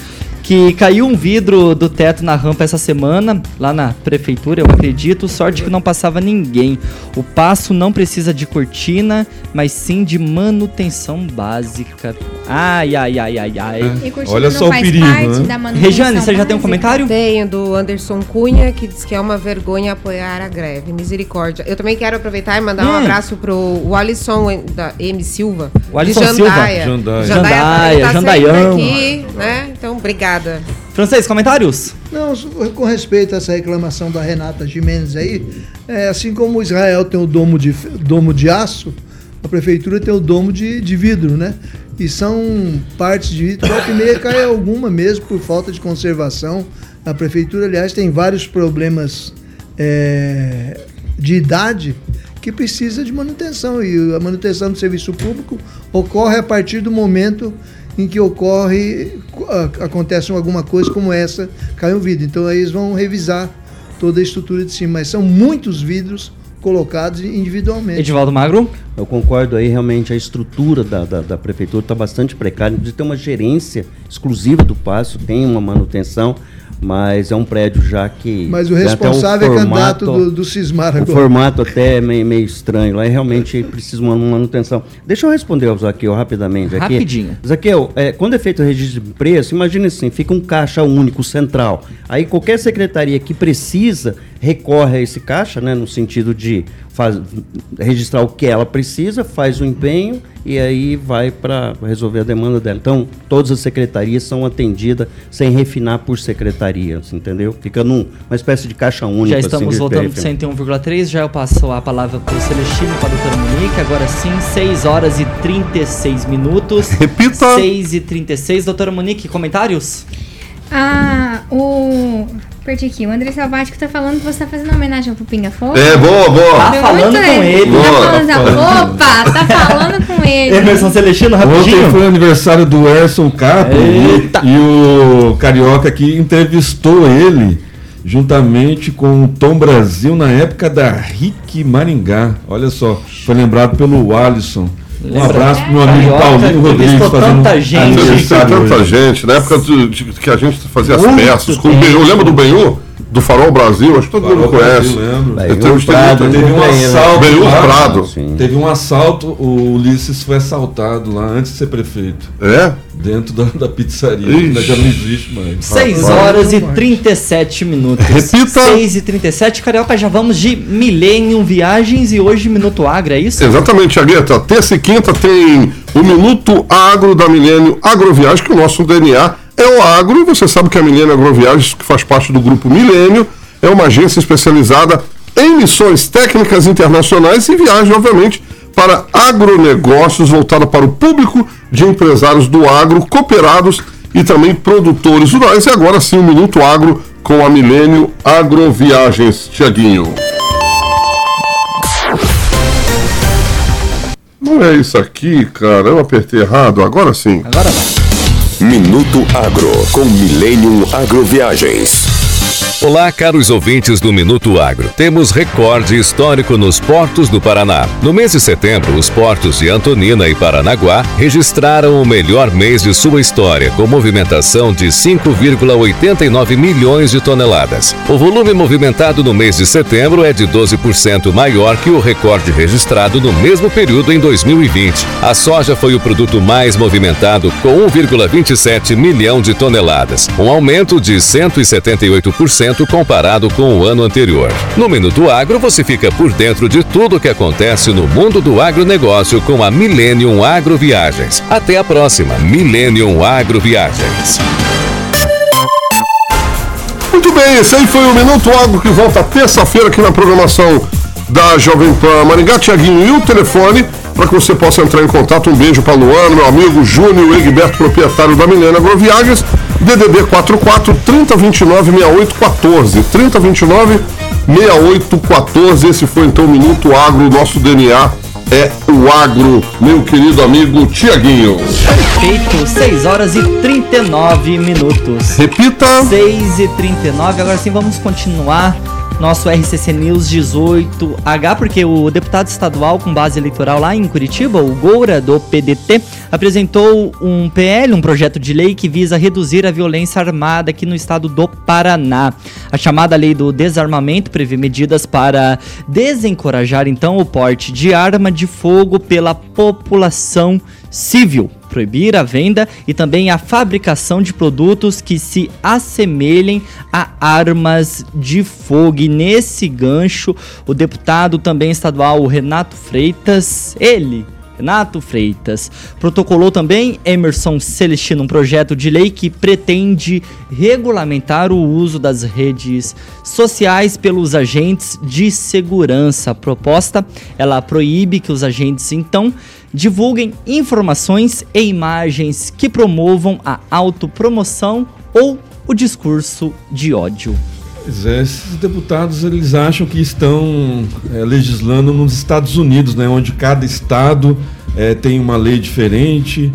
que caiu um vidro do teto na rampa essa semana, lá na prefeitura, eu acredito. Sorte que não passava ninguém. O passo não precisa de cortina, mas sim de manutenção básica. Ai, ai, ai, ai, ai. E cortina Olha não só o faz perigo, parte né? da manutenção Regiane, você já tem um comentário? Tenho do Anderson Cunha, que diz que é uma vergonha apoiar a greve. Misericórdia. Eu também quero aproveitar e mandar um Hum. abraço pro Alisson da M. Silva. O Alisson de Silva. Jandaia. Jandaia. Jandaia, Jandaia, tá Jandaião. aqui, né? Então, obrigada. Francês, comentários? Não, com respeito a essa reclamação da Renata Jimenez aí, é, assim como Israel tem o domo de, domo de aço, a prefeitura tem o domo de, de vidro, né? E são partes de vidro, volta e meia cai alguma mesmo por falta de conservação. A prefeitura, aliás, tem vários problemas é, de idade que precisa de manutenção. E a manutenção do serviço público ocorre a partir do momento em que ocorre, acontece alguma coisa como essa, cai um vidro. Então aí eles vão revisar toda a estrutura de cima. Mas são muitos vidros colocados individualmente. Edivaldo Magro? Eu concordo aí, realmente, a estrutura da, da, da prefeitura está bastante precária. Inclusive tem uma gerência exclusiva do passo, tem uma manutenção, mas é um prédio já que. Mas o até um responsável é candidato formato- do, do Cismar O agora. formato até é meio, meio estranho. Lá é realmente precisa uma manutenção. Deixa eu responder ao Zaqueu rapidamente. Aqui. Rapidinho. Zaqueu, é, quando é feito o registro de preço, imagine assim, fica um caixa único central. Aí qualquer secretaria que precisa recorre a esse caixa, né, no sentido de faz- registrar o que ela precisa, faz o empenho e aí vai para resolver a demanda dela. Então, todas as secretarias são atendidas sem refinar por secretaria, assim, entendeu? Fica num, uma espécie de caixa única. Já estamos assim, voltando pro 101,3. Já eu passo a palavra para o Celestino e para a doutora Monique. Agora sim, 6 horas e 36 minutos. Repita! 6 e 36. Doutora Monique, comentários? Ah, o. Perdi aqui. O André Salvático tá falando que você tá fazendo homenagem pro Pinga Fogo. É, boa, boa. Tá falando com ele. Tá Boa. falando, opa, tá falando com ele. Emerson Celestino, Ontem rapidinho. foi o aniversário do Erson Capo Eita. e, e o Carioca aqui entrevistou ele juntamente com o Tom Brasil na época da Rick Maringá. Olha só, foi lembrado pelo Alisson. Um Lembra? abraço pro meu amigo Carioca, Paulinho Rodrigues entrevistou fazendo tanta gente. Tanta gente, na época do- de- que a gente fazia as Muito peças, com o. Benhu, lembra do Benhu? Do Farol Brasil, acho que todo mundo conhece. Brasil, Prado, muito- Teve um assalto. Lá. Prado. Sim. Teve um assalto, o Ulisses foi assaltado lá antes de ser prefeito. É? Dentro da, da pizzaria. Ixi. que Já não existe mais. 6 Rapaz. horas e 37 minutos. Repita. 6 e 37. Carioca, já vamos de Millennium Viagens e hoje Minuto Agro, é isso? Exatamente, Tiagueta. Terça e quinta tem o Minuto Agro da Milênio Agroviagem, que o nosso DNA é o agro. Você sabe que a Milênio Agroviagens, que faz parte do grupo Milênio, é uma agência especializada em missões técnicas internacionais e viagem, obviamente, para agronegócios voltada para o público de empresários do agro, cooperados e também produtores rurais. E agora sim, o Minuto Agro com a Milênio Agroviagens. Tiaguinho. Não é isso aqui, cara. Eu apertei errado. Agora sim. Agora vai. Minuto Agro com Millennium Agroviagens. Olá, caros ouvintes do Minuto Agro. Temos recorde histórico nos portos do Paraná. No mês de setembro, os portos de Antonina e Paranaguá registraram o melhor mês de sua história, com movimentação de 5,89 milhões de toneladas. O volume movimentado no mês de setembro é de 12% maior que o recorde registrado no mesmo período em 2020. A soja foi o produto mais movimentado, com 1,27 milhão de toneladas, um aumento de 178% comparado com o ano anterior. No Minuto Agro, você fica por dentro de tudo o que acontece no mundo do agronegócio com a Millennium Agroviagens. Até a próxima, Millennium Agroviagens. Muito bem, esse aí foi o Minuto Agro que volta terça-feira aqui na programação da Jovem Pan Maringá. Tiaguinho, e o telefone para que você possa entrar em contato. Um beijo para Luano, meu amigo Júnior Egberto, proprietário da Milena Agroviagens. DDD 44 3029 6814. 3029 6814. Esse foi então o Minuto Agro. Nosso DNA é o agro, meu querido amigo Tiaguinho. Feito 6 horas e 39 minutos. Repita. 6 e 39. Agora sim, vamos continuar nosso RCC News 18H, porque o deputado estadual com base eleitoral lá em Curitiba, o Goura, do PDT, apresentou um PL, um projeto de lei que visa reduzir a violência armada aqui no estado do Paraná. A chamada lei do desarmamento prevê medidas para desencorajar então o porte de arma de fogo pela população civil proibir a venda e também a fabricação de produtos que se assemelhem a armas de fogo. E nesse gancho, o deputado também estadual Renato Freitas, ele Renato Freitas. Protocolou também Emerson Celestino um projeto de lei que pretende regulamentar o uso das redes sociais pelos agentes de segurança. A proposta, ela proíbe que os agentes então divulguem informações e imagens que promovam a autopromoção ou o discurso de ódio. É, esses deputados eles acham que estão é, legislando nos Estados Unidos, né, onde cada estado é, tem uma lei diferente.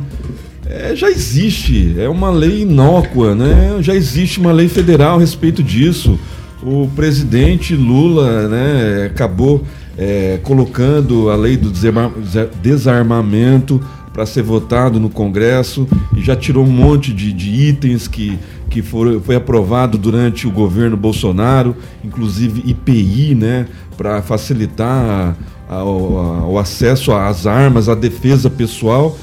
É, já existe, é uma lei inócua, né? Já existe uma lei federal a respeito disso. O presidente Lula né, acabou é, colocando a lei do desarmamento para ser votado no Congresso e já tirou um monte de, de itens que, que foram, foi aprovado durante o governo Bolsonaro, inclusive IPI, né, para facilitar a, a, o acesso às armas, à defesa pessoal.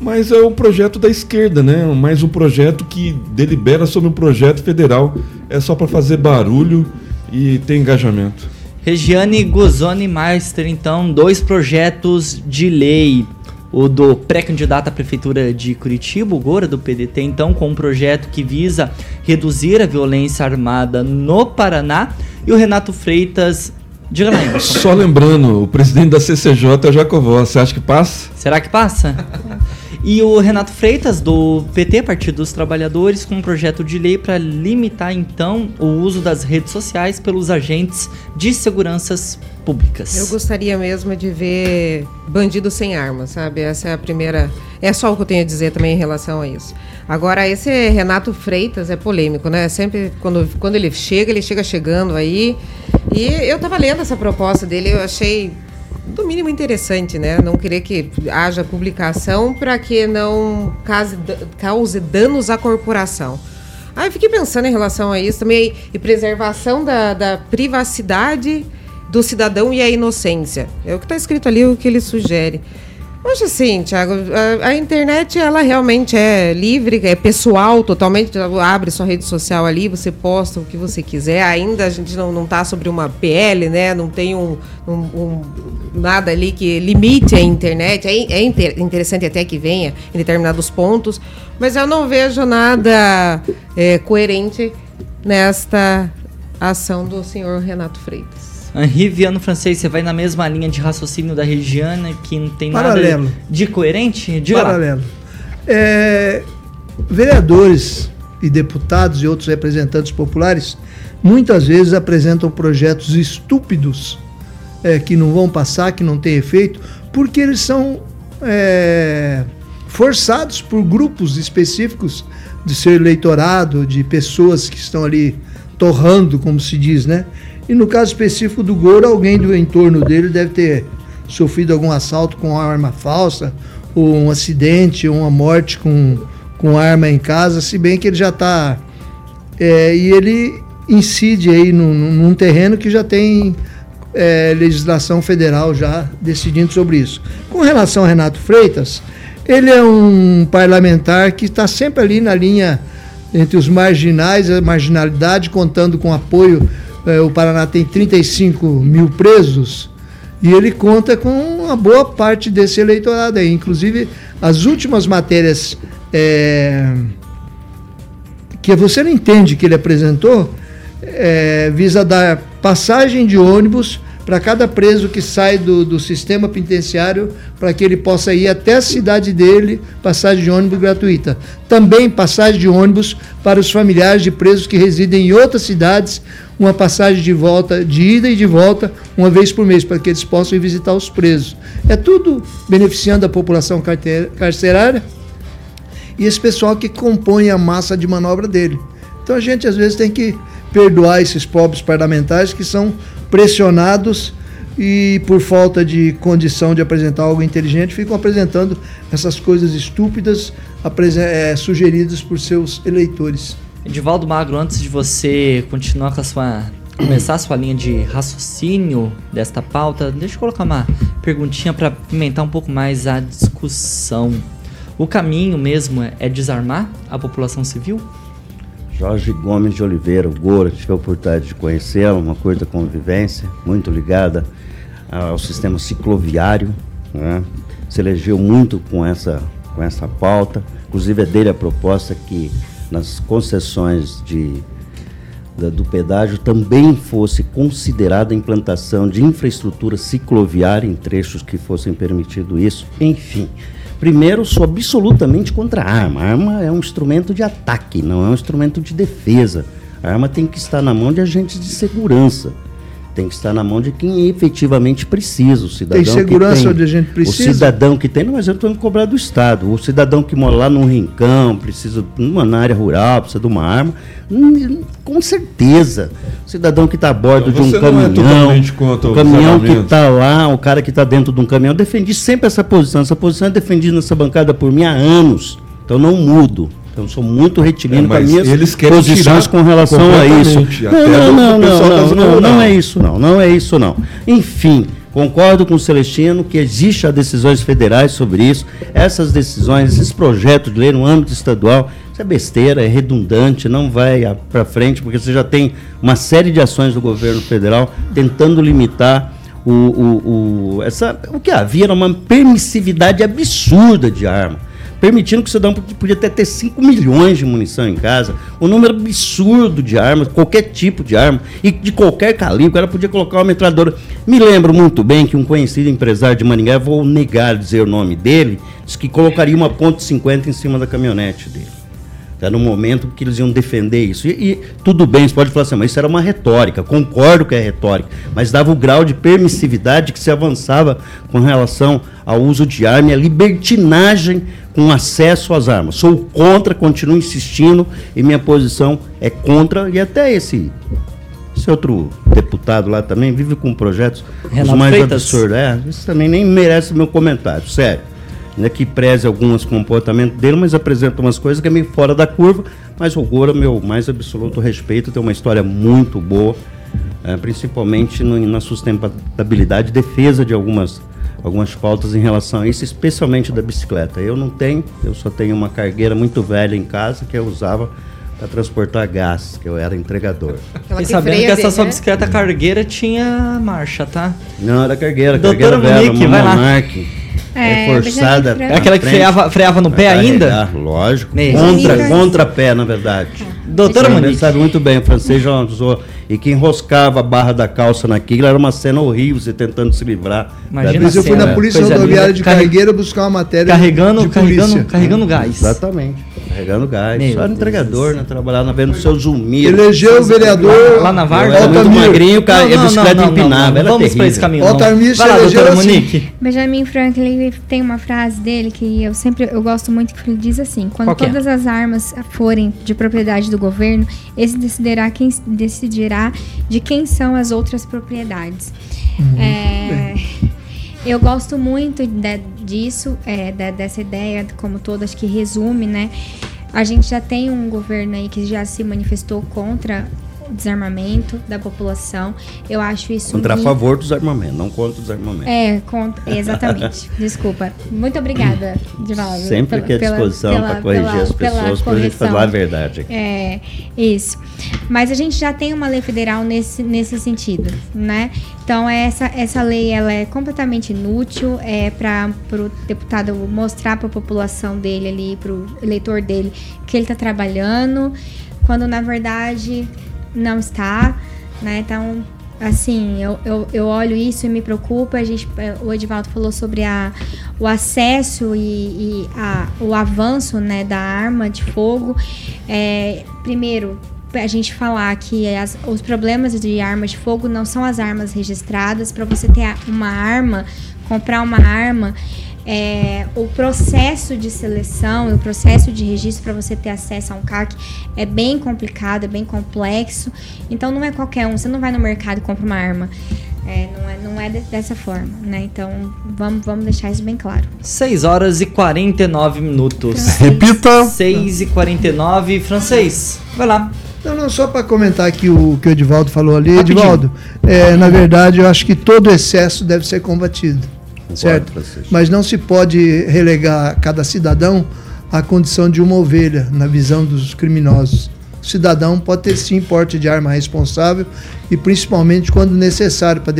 Mas é um projeto da esquerda, né? Mais um projeto que delibera sobre um projeto federal. É só para fazer barulho e ter engajamento. Regiane Gozoni Meister, então, dois projetos de lei o do pré-candidato à prefeitura de Curitiba, o Gora do PDT, então, com um projeto que visa reduzir a violência armada no Paraná, e o Renato Freitas. Diga lá, Emerson. Só lembrando, o presidente da CCJ é o Jacovó, você acha que passa? Será que passa? E o Renato Freitas, do PT, Partido dos Trabalhadores, com um projeto de lei para limitar, então, o uso das redes sociais pelos agentes de seguranças públicas. Eu gostaria mesmo de ver bandido sem arma, sabe? Essa é a primeira. É só o que eu tenho a dizer também em relação a isso. Agora, esse Renato Freitas é polêmico, né? Sempre quando, quando ele chega, ele chega chegando aí. E eu estava lendo essa proposta dele, eu achei do mínimo interessante, né? Não querer que haja publicação para que não cause, cause danos à corporação. Aí eu fiquei pensando em relação a isso também, e preservação da, da privacidade do cidadão e a inocência. É o que está escrito ali, o que ele sugere. Hoje assim, Thiago, a, a, internet ela realmente é livre, é pessoal totalmente. Abre sua rede social ali, você posta o que você quiser. Ainda a gente não está sobre uma PL, né? Não tem um, um, um, nada ali que limite a internet. É, é inter, interessante até que venha em determinados pontos, mas eu não vejo nada é, coerente nesta ação do senhor Renato Freitas. Henri Viano Francês, você vai na mesma linha de raciocínio da Regiana, que não tem Paralelo. nada de coerente? Diga Paralelo. É, vereadores e deputados e outros representantes populares muitas vezes apresentam projetos estúpidos é, que não vão passar, que não têm efeito, porque eles são é, forçados por grupos específicos de seu eleitorado, de pessoas que estão ali torrando, como se diz, né? E no caso específico do Goro, alguém do entorno dele deve ter sofrido algum assalto com arma falsa, ou um acidente, ou uma morte com, com arma em casa, se bem que ele já está. É, e ele incide aí num, num terreno que já tem é, legislação federal já decidindo sobre isso. Com relação a Renato Freitas, ele é um parlamentar que está sempre ali na linha entre os marginais, a marginalidade, contando com apoio é, o Paraná tem 35 mil presos e ele conta com uma boa parte desse eleitorado aí. Inclusive, as últimas matérias é, que você não entende que ele apresentou é, visa dar passagem de ônibus para cada preso que sai do, do sistema penitenciário, para que ele possa ir até a cidade dele, passagem de ônibus gratuita. Também passagem de ônibus para os familiares de presos que residem em outras cidades, uma passagem de volta, de ida e de volta, uma vez por mês, para que eles possam ir visitar os presos. É tudo beneficiando a população carcerária e esse pessoal que compõe a massa de manobra dele. Então a gente às vezes tem que perdoar esses pobres parlamentares que são pressionados e por falta de condição de apresentar algo inteligente ficam apresentando essas coisas estúpidas é, sugeridas por seus eleitores. Edivaldo Magro, antes de você continuar com a sua começar a sua linha de raciocínio desta pauta, deixa eu colocar uma perguntinha para pimentar um pouco mais a discussão. O caminho mesmo é desarmar a população civil? Jorge Gomes de Oliveira, o Gora, tive a oportunidade de conhecê-lo, uma coisa da convivência, muito ligada ao sistema cicloviário, né? se elegeu muito com essa, com essa pauta. Inclusive é dele a proposta que nas concessões de, da- do pedágio também fosse considerada a implantação de infraestrutura cicloviária em trechos que fossem permitido isso. Enfim, primeiro, sou absolutamente contra a arma. A arma é um instrumento de ataque, não é um instrumento de defesa. A arma tem que estar na mão de agentes de segurança. Tem que estar na mão de quem efetivamente precisa. O cidadão Tem segurança que tem, onde a gente precisa? O cidadão que tem, não, mas eu estou cobrar do Estado. O cidadão que mora lá num rincão, precisa, numa na área rural, precisa de uma arma, com certeza. O cidadão que está a bordo de um Você não é caminhão, contra o caminhão que está lá, o cara que está dentro de um caminhão, eu defendi sempre essa posição. Essa posição é defendida nessa bancada por mim há anos. Então não mudo. Então sou muito retilíneo É, com as minhas eles posições com relação a isso. completamente, Não, não, não, não, não, não, é isso não, não é isso não. Enfim, concordo com o Celestino que existe as decisões federais sobre isso. Essas decisões, esses projetos de lei no âmbito estadual, isso é besteira, é redundante, não vai para frente, porque você já tem uma série de ações do governo federal tentando limitar o, o, o, essa, o que havia era uma permissividade absurda de arma permitindo que o cidadão podia até ter 5 milhões de munição em casa, um número absurdo de armas, qualquer tipo de arma, e de qualquer calibre, o cara podia colocar uma metralhadora. Me lembro muito bem que um conhecido empresário de Maringá, vou negar dizer o nome dele, disse que colocaria uma ponto .50 em cima da caminhonete dele. Era no momento que eles iam defender isso. E, e tudo bem, você pode falar assim, mas isso era uma retórica, concordo que é retórica, mas dava o grau de permissividade que se avançava com relação ao uso de arma e a libertinagem com acesso às armas. Sou contra, continuo insistindo, e minha posição é contra, e até esse, esse outro deputado lá também vive com projetos os mais Freitas. absurdos. É, isso também nem merece meu comentário, sério né, que preze alguns comportamentos dele, mas apresenta umas coisas que é meio fora da curva. Mas o Gora, meu mais absoluto respeito, tem uma história muito boa, eh, principalmente no- na sustentabilidade e defesa de algumas, algumas pautas em relação a isso, especialmente da bicicleta. Eu não tenho, eu só tenho uma cargueira muito velha em casa que eu usava para transportar gás, que eu era entregador. Fiquei sabendo que essa sua bicicleta cargueira tinha marcha, tá? Não, era cargueira, Doutora cargueira velha, Monique, uma vai lá. É, reforçada. Benjamin É aquela que frente. freava, freava no pé ainda? Lógico. Meu Contra, contra pé, na verdade. Doutora Você Monique. sabe muito bem, o francês já usou. E que enroscava a barra da calça naquilo era uma cena horrível, você tentando se livrar. Imagina Mas eu fui na Polícia Coisa Rodoviária de Carre- Carregueira buscar uma matéria Carregando, de carregando, polícia. carregando gás. Exatamente. Carregando gás. Meu Só era entregador, né? Trabalhava vendo seu Zumiro. Elegeu o vereador Lá na Vargas? era muito Altamiro. magrinho, cara, Não, e a bicicleta não, não, empinava. não, Vamos pra esse caminho. não. Altamiro Vai lá, se elegeu doutora assim. Monique. Benjamin Franklin tem uma frase dele que eu sempre eu gosto muito que ele diz assim: quando Qual é? todas as armas forem de propriedade do governo, esse decidirá quem decidirá de quem são as outras propriedades. É, eu gosto muito de- disso, é, da- dessa ideia, como todas que resume, né? A gente já tem um governo aí que já se manifestou contra desarmamento da população. Eu acho isso Contra a muito- favor dos armamentos, não contra os armamentos. é, contra, exatamente. Desculpa. Muito obrigada, Divaldo. Sempre pela- aqui à disposição para corrigir pela- as pessoas, para a gente falar a verdade aqui. É, isso. Mas a gente já tem uma lei federal nesse, nesse sentido, né? Então essa, essa lei ela é completamente inútil, é para o deputado mostrar para a população dele ali, para o eleitor dele, que ele está trabalhando, quando na verdade não está, né? Então assim, eu, eu, eu olho isso e me preocupa. A gente, eh, o Edivaldo falou sobre a, o acesso e, e a, o avanço né, da arma de fogo. É, primeiro, a gente falar que as- os problemas de arma de fogo não são as armas registradas. Para você ter uma arma, comprar uma arma, é, o processo de seleção e o processo de registro para você ter acesso a um CAC é bem complicado, é bem complexo. Então não é qualquer um, você não vai no mercado e compra uma arma. É, não é, não é de- dessa forma, né? Então vamos, vamos deixar isso bem claro. 6 horas e 49 minutos. Repita. 6 e 49 Francês, vai lá. Não, não, só para comentar aqui o que o Edivaldo falou ali. Rapidinho. Edivaldo, é, na verdade, eu acho que todo excesso deve ser combatido. Certo? Mas não se pode relegar cada cidadão à condição de uma ovelha, na visão dos criminosos. Cidadão pode ter sim porte de arma responsável e principalmente quando necessário para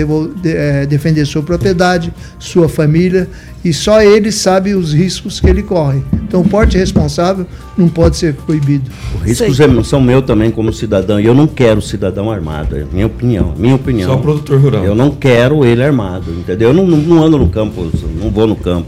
eh, defender sua propriedade, sua família e só ele sabe os riscos que ele corre. Então, o porte responsável não pode ser proibido. Os riscos é- são meus também como cidadão e eu não quero cidadão armado, é minha opinião, minha opinião. Só produtor rural. Eu não quero ele armado, entendeu? Eu não, não, não ando no campo, não vou no campo.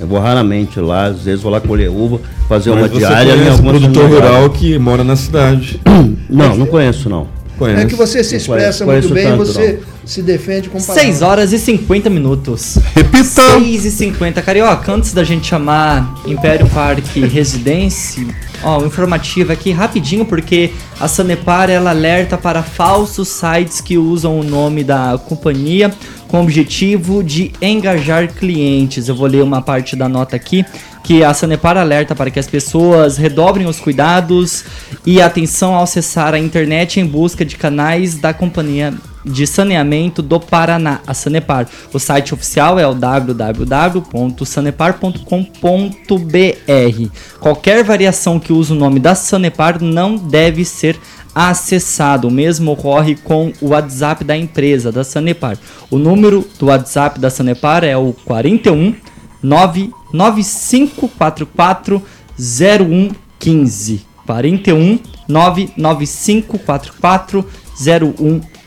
Eu vou raramente lá, às vezes vou lá colher uva, fazer Mas uma você diária em conhece algumas produtor rural que mora na cidade. Não, não conheço não. Conhece. É que você se expressa Conheço muito bem, tanto, você se defende com palavras. 6 horas e 50 minutos. Repita! 6 e 50. Carioca, antes da gente chamar Império Parque Residência, ó, um informativo aqui rapidinho, porque a Sanepar ela alerta para falsos sites que usam o nome da companhia com o objetivo de engajar clientes. Eu vou ler uma parte da nota aqui que a Sanepar alerta para que as pessoas redobrem os cuidados e atenção ao acessar a internet em busca de canais da companhia de saneamento do Paraná, a Sanepar. O site oficial é o www.sanepar.com.br. Qualquer variação que use o nome da Sanepar não deve ser acessado. O mesmo ocorre com o WhatsApp da empresa, da Sanepar. O número do WhatsApp da Sanepar é o 41 99544 0115. 41 99544 0115.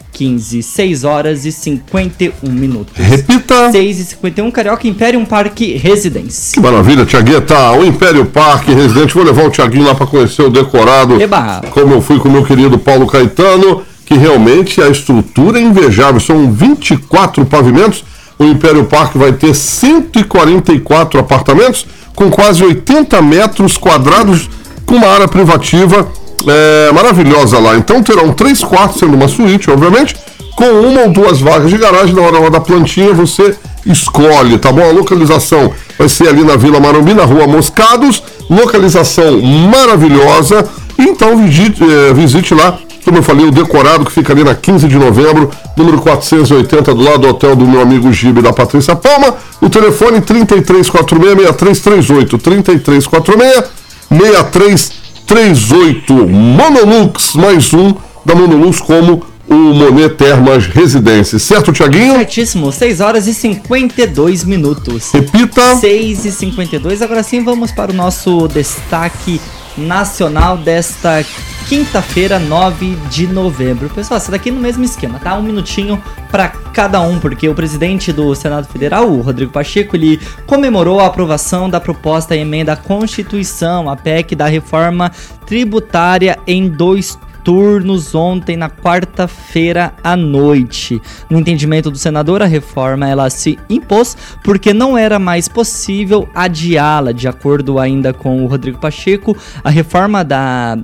6 horas e 51 minutos. Repita! 6 e 51, Carioca Imperium Parque Residence. Que maravilha, Tiagueta. O Império Parque Residente. Vou levar o Tiaguinho lá para conhecer o decorado. Eba. Como eu fui com o meu querido Paulo Caetano, que realmente a estrutura é invejável. São 24 pavimentos. O Império Parque vai ter 144 apartamentos com quase 80 metros quadrados com uma área privativa é, maravilhosa lá. Então terão três quartos, sendo uma suíte, obviamente, com uma ou duas vagas de garagem. Na hora da plantinha você escolhe, tá bom? A localização vai ser ali na Vila Marumbi, na Rua Moscados. Localização maravilhosa. Então visite, eh, visite lá, como eu falei, o decorado que fica ali na 15 de novembro, número 480, do lado do hotel do meu amigo Gibe da Patrícia Palma. O telefone 3346-6338. 3346-6338. Monolux, mais um da Monolux como o Monet Termas Residência. Certo, Tiaguinho? Certíssimo, 6 horas e 52 minutos. Repita. 6 e 52. Agora sim, vamos para o nosso destaque nacional desta quinta-feira, 9 de novembro. Pessoal, essa daqui no mesmo esquema, tá? Um minutinho para cada um, porque o presidente do Senado Federal, o Rodrigo Pacheco, ele comemorou a aprovação da proposta emenda à Constituição, a PEC da reforma tributária em dois turnos ontem na quarta-feira à noite. No entendimento do senador, a reforma ela se impôs porque não era mais possível adiá-la, de acordo ainda com o Rodrigo Pacheco, a reforma da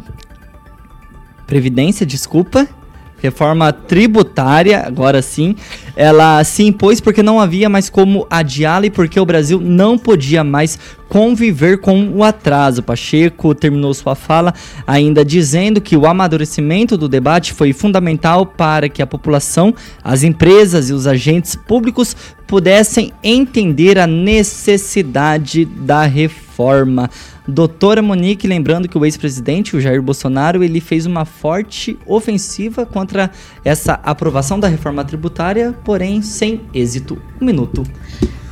previdência, desculpa, reforma tributária, agora sim, ela se impôs porque não havia mais como adiá-la e porque o Brasil não podia mais conviver com o atraso. Pacheco terminou sua fala ainda dizendo que o amadurecimento do debate foi fundamental para que a população, as empresas e os agentes públicos pudessem entender a necessidade da reforma. Doutora Monique, lembrando que o ex-presidente, o Jair Bolsonaro, ele fez uma forte ofensiva contra essa aprovação da reforma tributária, porém sem êxito. Um minuto.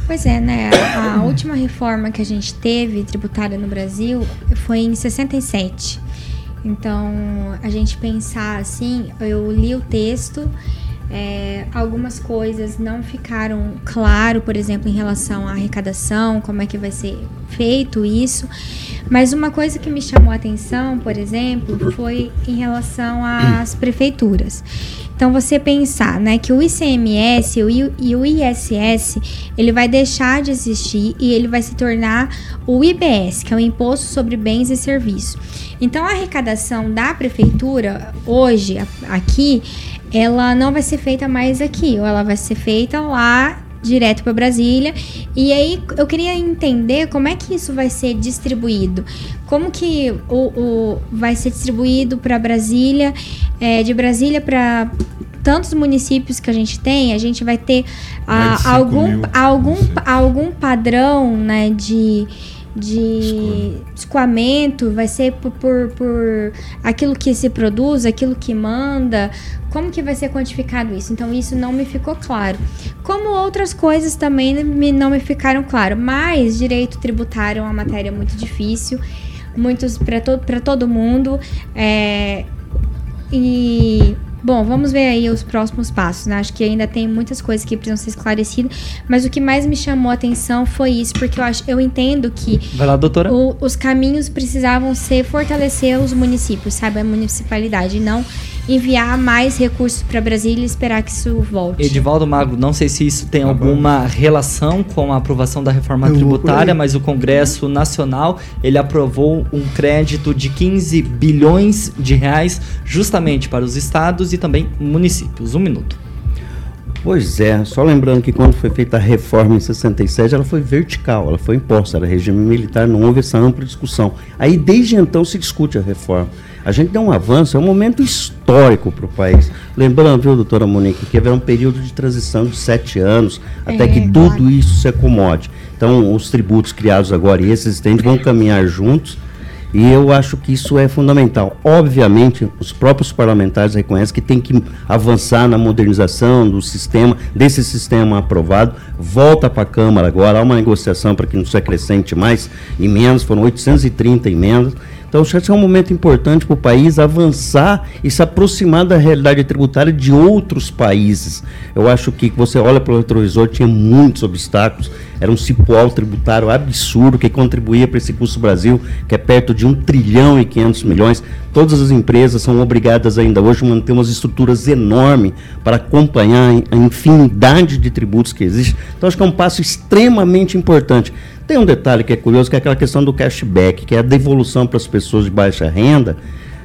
Pois é, né? A, última reforma que a gente teve tributária no Brasil foi em 67. Então, a gente pensar assim, eu li o texto, é, algumas coisas não ficaram claro, por exemplo, em relação à arrecadação, como é que vai ser feito isso. Mas uma coisa que me chamou a atenção, por exemplo, foi em relação às prefeituras. Então você pensar, né, que o ICMS e o ISS, ele vai deixar de existir e ele vai se tornar o IBS, que é o Imposto sobre Bens e Serviços. Então a arrecadação da prefeitura hoje aqui, ela não vai ser feita mais aqui, ou ela vai ser feita lá direto para Brasília. E aí eu queria entender como é que isso vai ser distribuído. Como que o, o- vai ser distribuído para Brasília, é, de Brasília para tantos municípios que a gente tem, a gente vai ter ah, de cinco algum, mil, algum, algum padrão né, de, de escoamento, vai ser por, por, por aquilo que se produz, aquilo que manda. Como que vai ser quantificado isso? Então isso não me ficou claro. Como outras coisas também me, não me ficaram claro. Mas direito tributário é uma matéria muito difícil, muitos para to, pra todo mundo. É, e Bom, vamos ver aí os próximos passos, né? Acho que ainda tem muitas coisas que precisam ser esclarecidas, mas o que mais me chamou a atenção foi isso, porque eu acho, eu entendo que Vai lá, doutora. o- os caminhos precisavam ser fortalecer os municípios, sabe, a municipalidade, não enviar mais recursos para Brasília e esperar que isso volte. Edivaldo Magro, não sei se isso tem alguma relação com a aprovação da reforma Eu tributária, mas o Congresso Nacional ele aprovou um crédito de 15 bilhões de reais justamente para os estados e também municípios. Um minuto. Pois é, só lembrando que quando foi feita a reforma em 67, ela foi vertical, ela foi imposta, era regime militar, não houve essa ampla discussão. Aí desde então se discute a reforma. A gente deu um avanço, é um momento histórico para o país. Lembrando, viu, doutora Monique, que haverá um período de transição de sete anos até É, que claro. tudo isso se acomode. Então, os tributos criados agora e esses existentes vão caminhar juntos. E eu acho que isso é fundamental. Obviamente, os próprios parlamentares reconhecem que tem que avançar na modernização do sistema, desse sistema aprovado. Volta para a Câmara agora, há uma negociação para que não se acrescente mais emendas, foram 830 emendas. Então, acho que esse é um momento importante para o país avançar e se aproximar da realidade tributária de outros países. Eu acho que você olha para o retrovisor, tinha muitos obstáculos, era um cipoal tributário absurdo que contribuía para esse custo Brasil, que é perto de 1 trilhão e 500 milhões. Todas as empresas são obrigadas ainda hoje a manter umas estruturas enormes para acompanhar a infinidade de tributos que existe. Então, acho que é um passo extremamente importante. Tem um detalhe que é curioso, que é aquela questão do cashback, que é a devolução para as pessoas de baixa renda,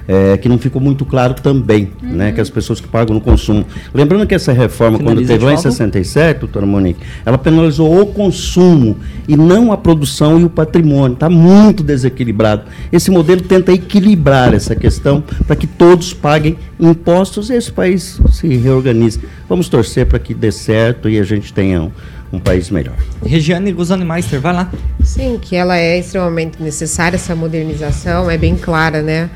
eh, que não ficou muito claro também, né? Que as pessoas que pagam no consumo. Lembrando que essa reforma, quando Finaliza, teve lá em Edivaldo. 67, doutora Monique, ela penalizou o consumo e não a produção e o patrimônio. Está muito desequilibrado. Esse modelo tenta equilibrar essa questão para que todos paguem impostos e esse país se reorganize. Vamos torcer para que dê certo e a gente tenha um, um país melhor. Regiane Guzani Meister, vai lá. Sim, que ela é extremamente necessária, essa modernização, é bem clara, né?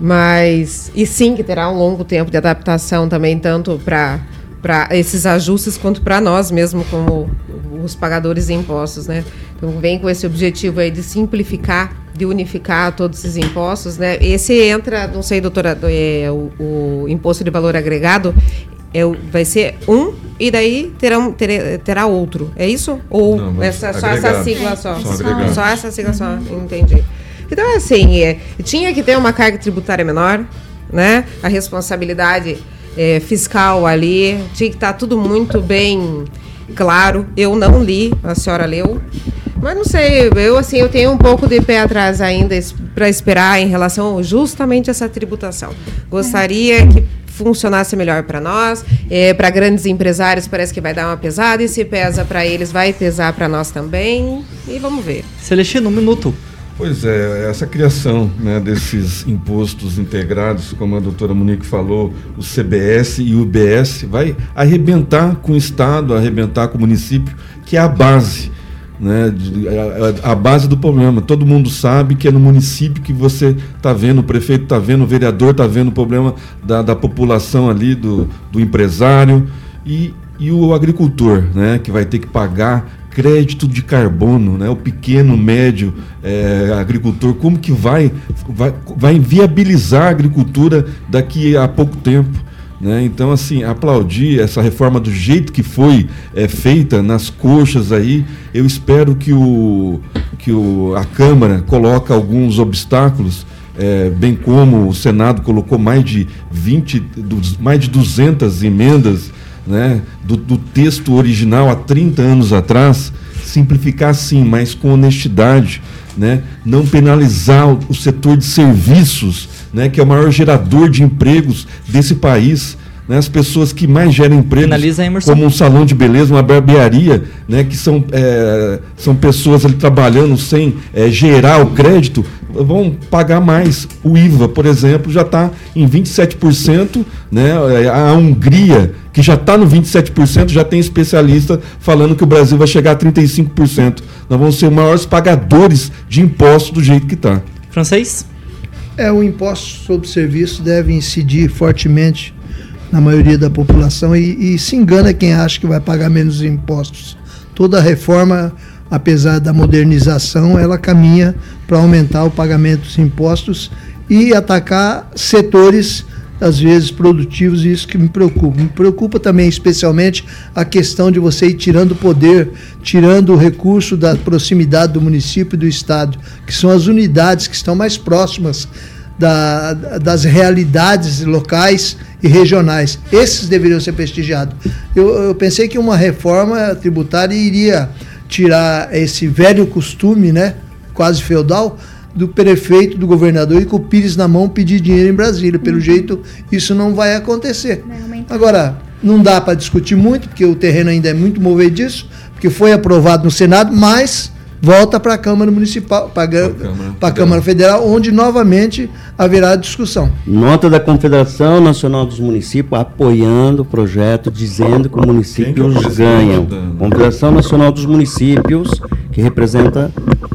Mas, e sim, que terá um longo tempo de adaptação também, tanto para esses ajustes quanto para nós mesmo, como os pagadores de impostos, né? Então, vem com esse objetivo aí de simplificar, de unificar todos esses impostos, né? Esse entra, não sei, doutora, é, o, o imposto de valor agregado é, vai ser um e daí terá, terá, terá outro. É isso? Ou Não, essa, só essa sigla só? Só agregado. Só essa sigla só, entendi. Então, é assim, é, tinha que ter uma carga tributária menor, né? A responsabilidade é, fiscal ali, tinha que estar tudo muito bem claro. Eu não li, a senhora leu. Mas não sei, eu assim, eu tenho um pouco de pé atrás ainda para esperar em relação justamente a essa tributação. Gostaria que funcionasse melhor para nós, para grandes empresários parece que vai dar uma pesada, e se pesa para eles, vai pesar para nós também. E vamos ver. Celestino, um minuto. Pois é, essa criação né, desses impostos integrados, como a doutora Monique falou, o CBS e o UBS, vai arrebentar com o Estado, arrebentar com o município, que é a base. Né, a, base do problema. Todo mundo sabe que é no município que você está vendo, o prefeito está vendo, o vereador está vendo o problema da, da população ali, do, do empresário e, e o agricultor, né, que vai ter que pagar crédito de carbono, né? O pequeno, médio eh, agricultor, como que vai, vai, vai viabilizar a agricultura daqui a pouco tempo? Né? Então, assim, aplaudir essa reforma do jeito que foi eh, feita, nas coxas aí, eu espero que, o, que o, a Câmara coloque alguns obstáculos, eh, bem como o Senado colocou mais de 20, dos- mais de 200 emendas né, do, do texto original há 30 anos atrás, simplificar sim, mas com honestidade, né, não penalizar o, o setor de serviços, né, que é o maior gerador de empregos desse país. Né, as pessoas que mais geram empregos, como um salão de beleza, uma barbearia, né, que são, é, são pessoas ali trabalhando sem é, gerar o crédito, vão pagar mais. O IVA, por exemplo, já está em 27%, né? A Hungria, que já está no 27%, já tem especialista falando que o Brasil vai chegar a 35%. Nós vamos ser os maiores pagadores de impostos do jeito que está. Francês? É, o imposto sobre serviço deve incidir fortemente na maioria da população e, e se engana quem acha que vai pagar menos impostos. Toda reforma, apesar da modernização, ela caminha para aumentar o pagamento dos impostos e atacar setores às vezes produtivos, e isso que me preocupa. Me preocupa também, especialmente, a questão de você ir tirando poder, tirando o recurso da proximidade do município e do Estado, que são as unidades que estão mais próximas da, das realidades locais e regionais. Esses deveriam ser prestigiados. Eu, eu pensei que uma reforma tributária iria tirar esse velho costume, né, quase feudal, do prefeito, do governador e com o Pires na mão pedir dinheiro em Brasília. Pelo jeito, isso não vai acontecer. Agora, não dá para discutir muito, porque o terreno ainda é muito movediço, porque foi aprovado no Senado, mas volta para a Câmara Municipal, para a Câmara Federal, onde novamente haverá discussão. Nota da Confederação Nacional dos Municípios apoiando o projeto, dizendo que os municípios ganham. Confederação Nacional dos Municípios, que representa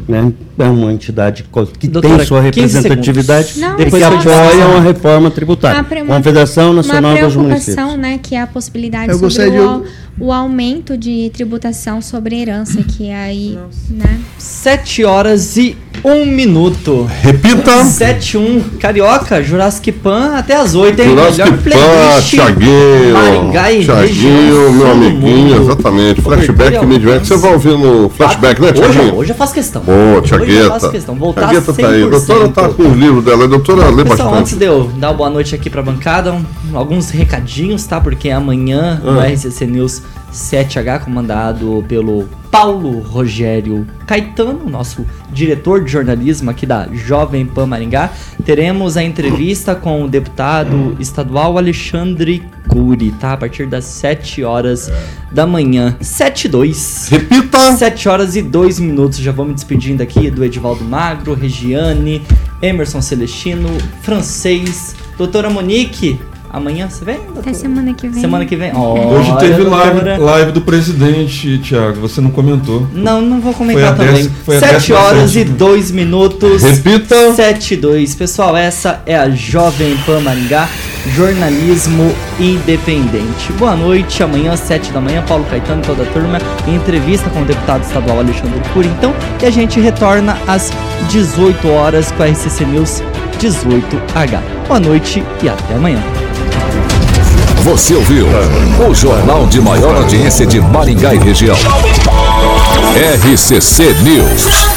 né, é uma entidade que Doutora, tem sua 15 representatividade. Não, e que só- apoia só- uma reforma tributária. Uma Confederação Nacional uma dos preocupação, Municípios. né, que é a possibilidade Eu sobre gostaria o, de- o aumento de tributação sobre herança, que aí, né? 7 horas e 1 minuto. Repita. 7 e 1. Carioca, Jurassic Pan até as 8, hein? Jurassic Melhor Pan, playlist Thiaguinho. Maringá e Thiaguinho, meu amiguinho, mundo. exatamente. Flashback diverte. Você vai ouvir no flashback, né, Hoje, Thiaguinho? hoje eu faço questão. Boa, Hoje eu Thiagueta. faço questão. Voltar Thiagueta tá aí. 100%. Doutora tá com o livro dela. A doutora lê Pessoal, antes bastante. de eu dar uma boa noite aqui pra bancada, um- alguns recadinhos, tá? Porque amanhã no Ah. RCC News 7H, comandado pelo Paulo Rogério Caetano, nosso diretor de jornalismo aqui da Jovem Pan Maringá, teremos a entrevista com o deputado estadual Alexandre Cury, tá? A partir das 7 horas da manhã. 7 e 2. Repita! 7 horas e 2 minutos. Já vou me despedindo aqui do Edivaldo Magro, Regiane, Emerson Celestino, Francês, doutora Monique. Amanhã você vem? Até semana que vem. Semana que vem. Hoje Olha, teve live, live do presidente, Thiago. Você não comentou. Não, não vou Foi comentar a também. décima- foi a 7 décima horas e sétima. 2 minutos. Repita. 7 e 2. Pessoal, essa é a Jovem Pan Maringá, jornalismo independente. Boa noite. Amanhã, às 7 da manhã, Paulo Caetano e toda a turma em entrevista com o deputado estadual Alexandre Cury. Então, e a gente retorna às 18 horas com a RCC News 18H. Boa noite e até amanhã. Você ouviu o jornal de maior audiência de Maringá e região. RCC News.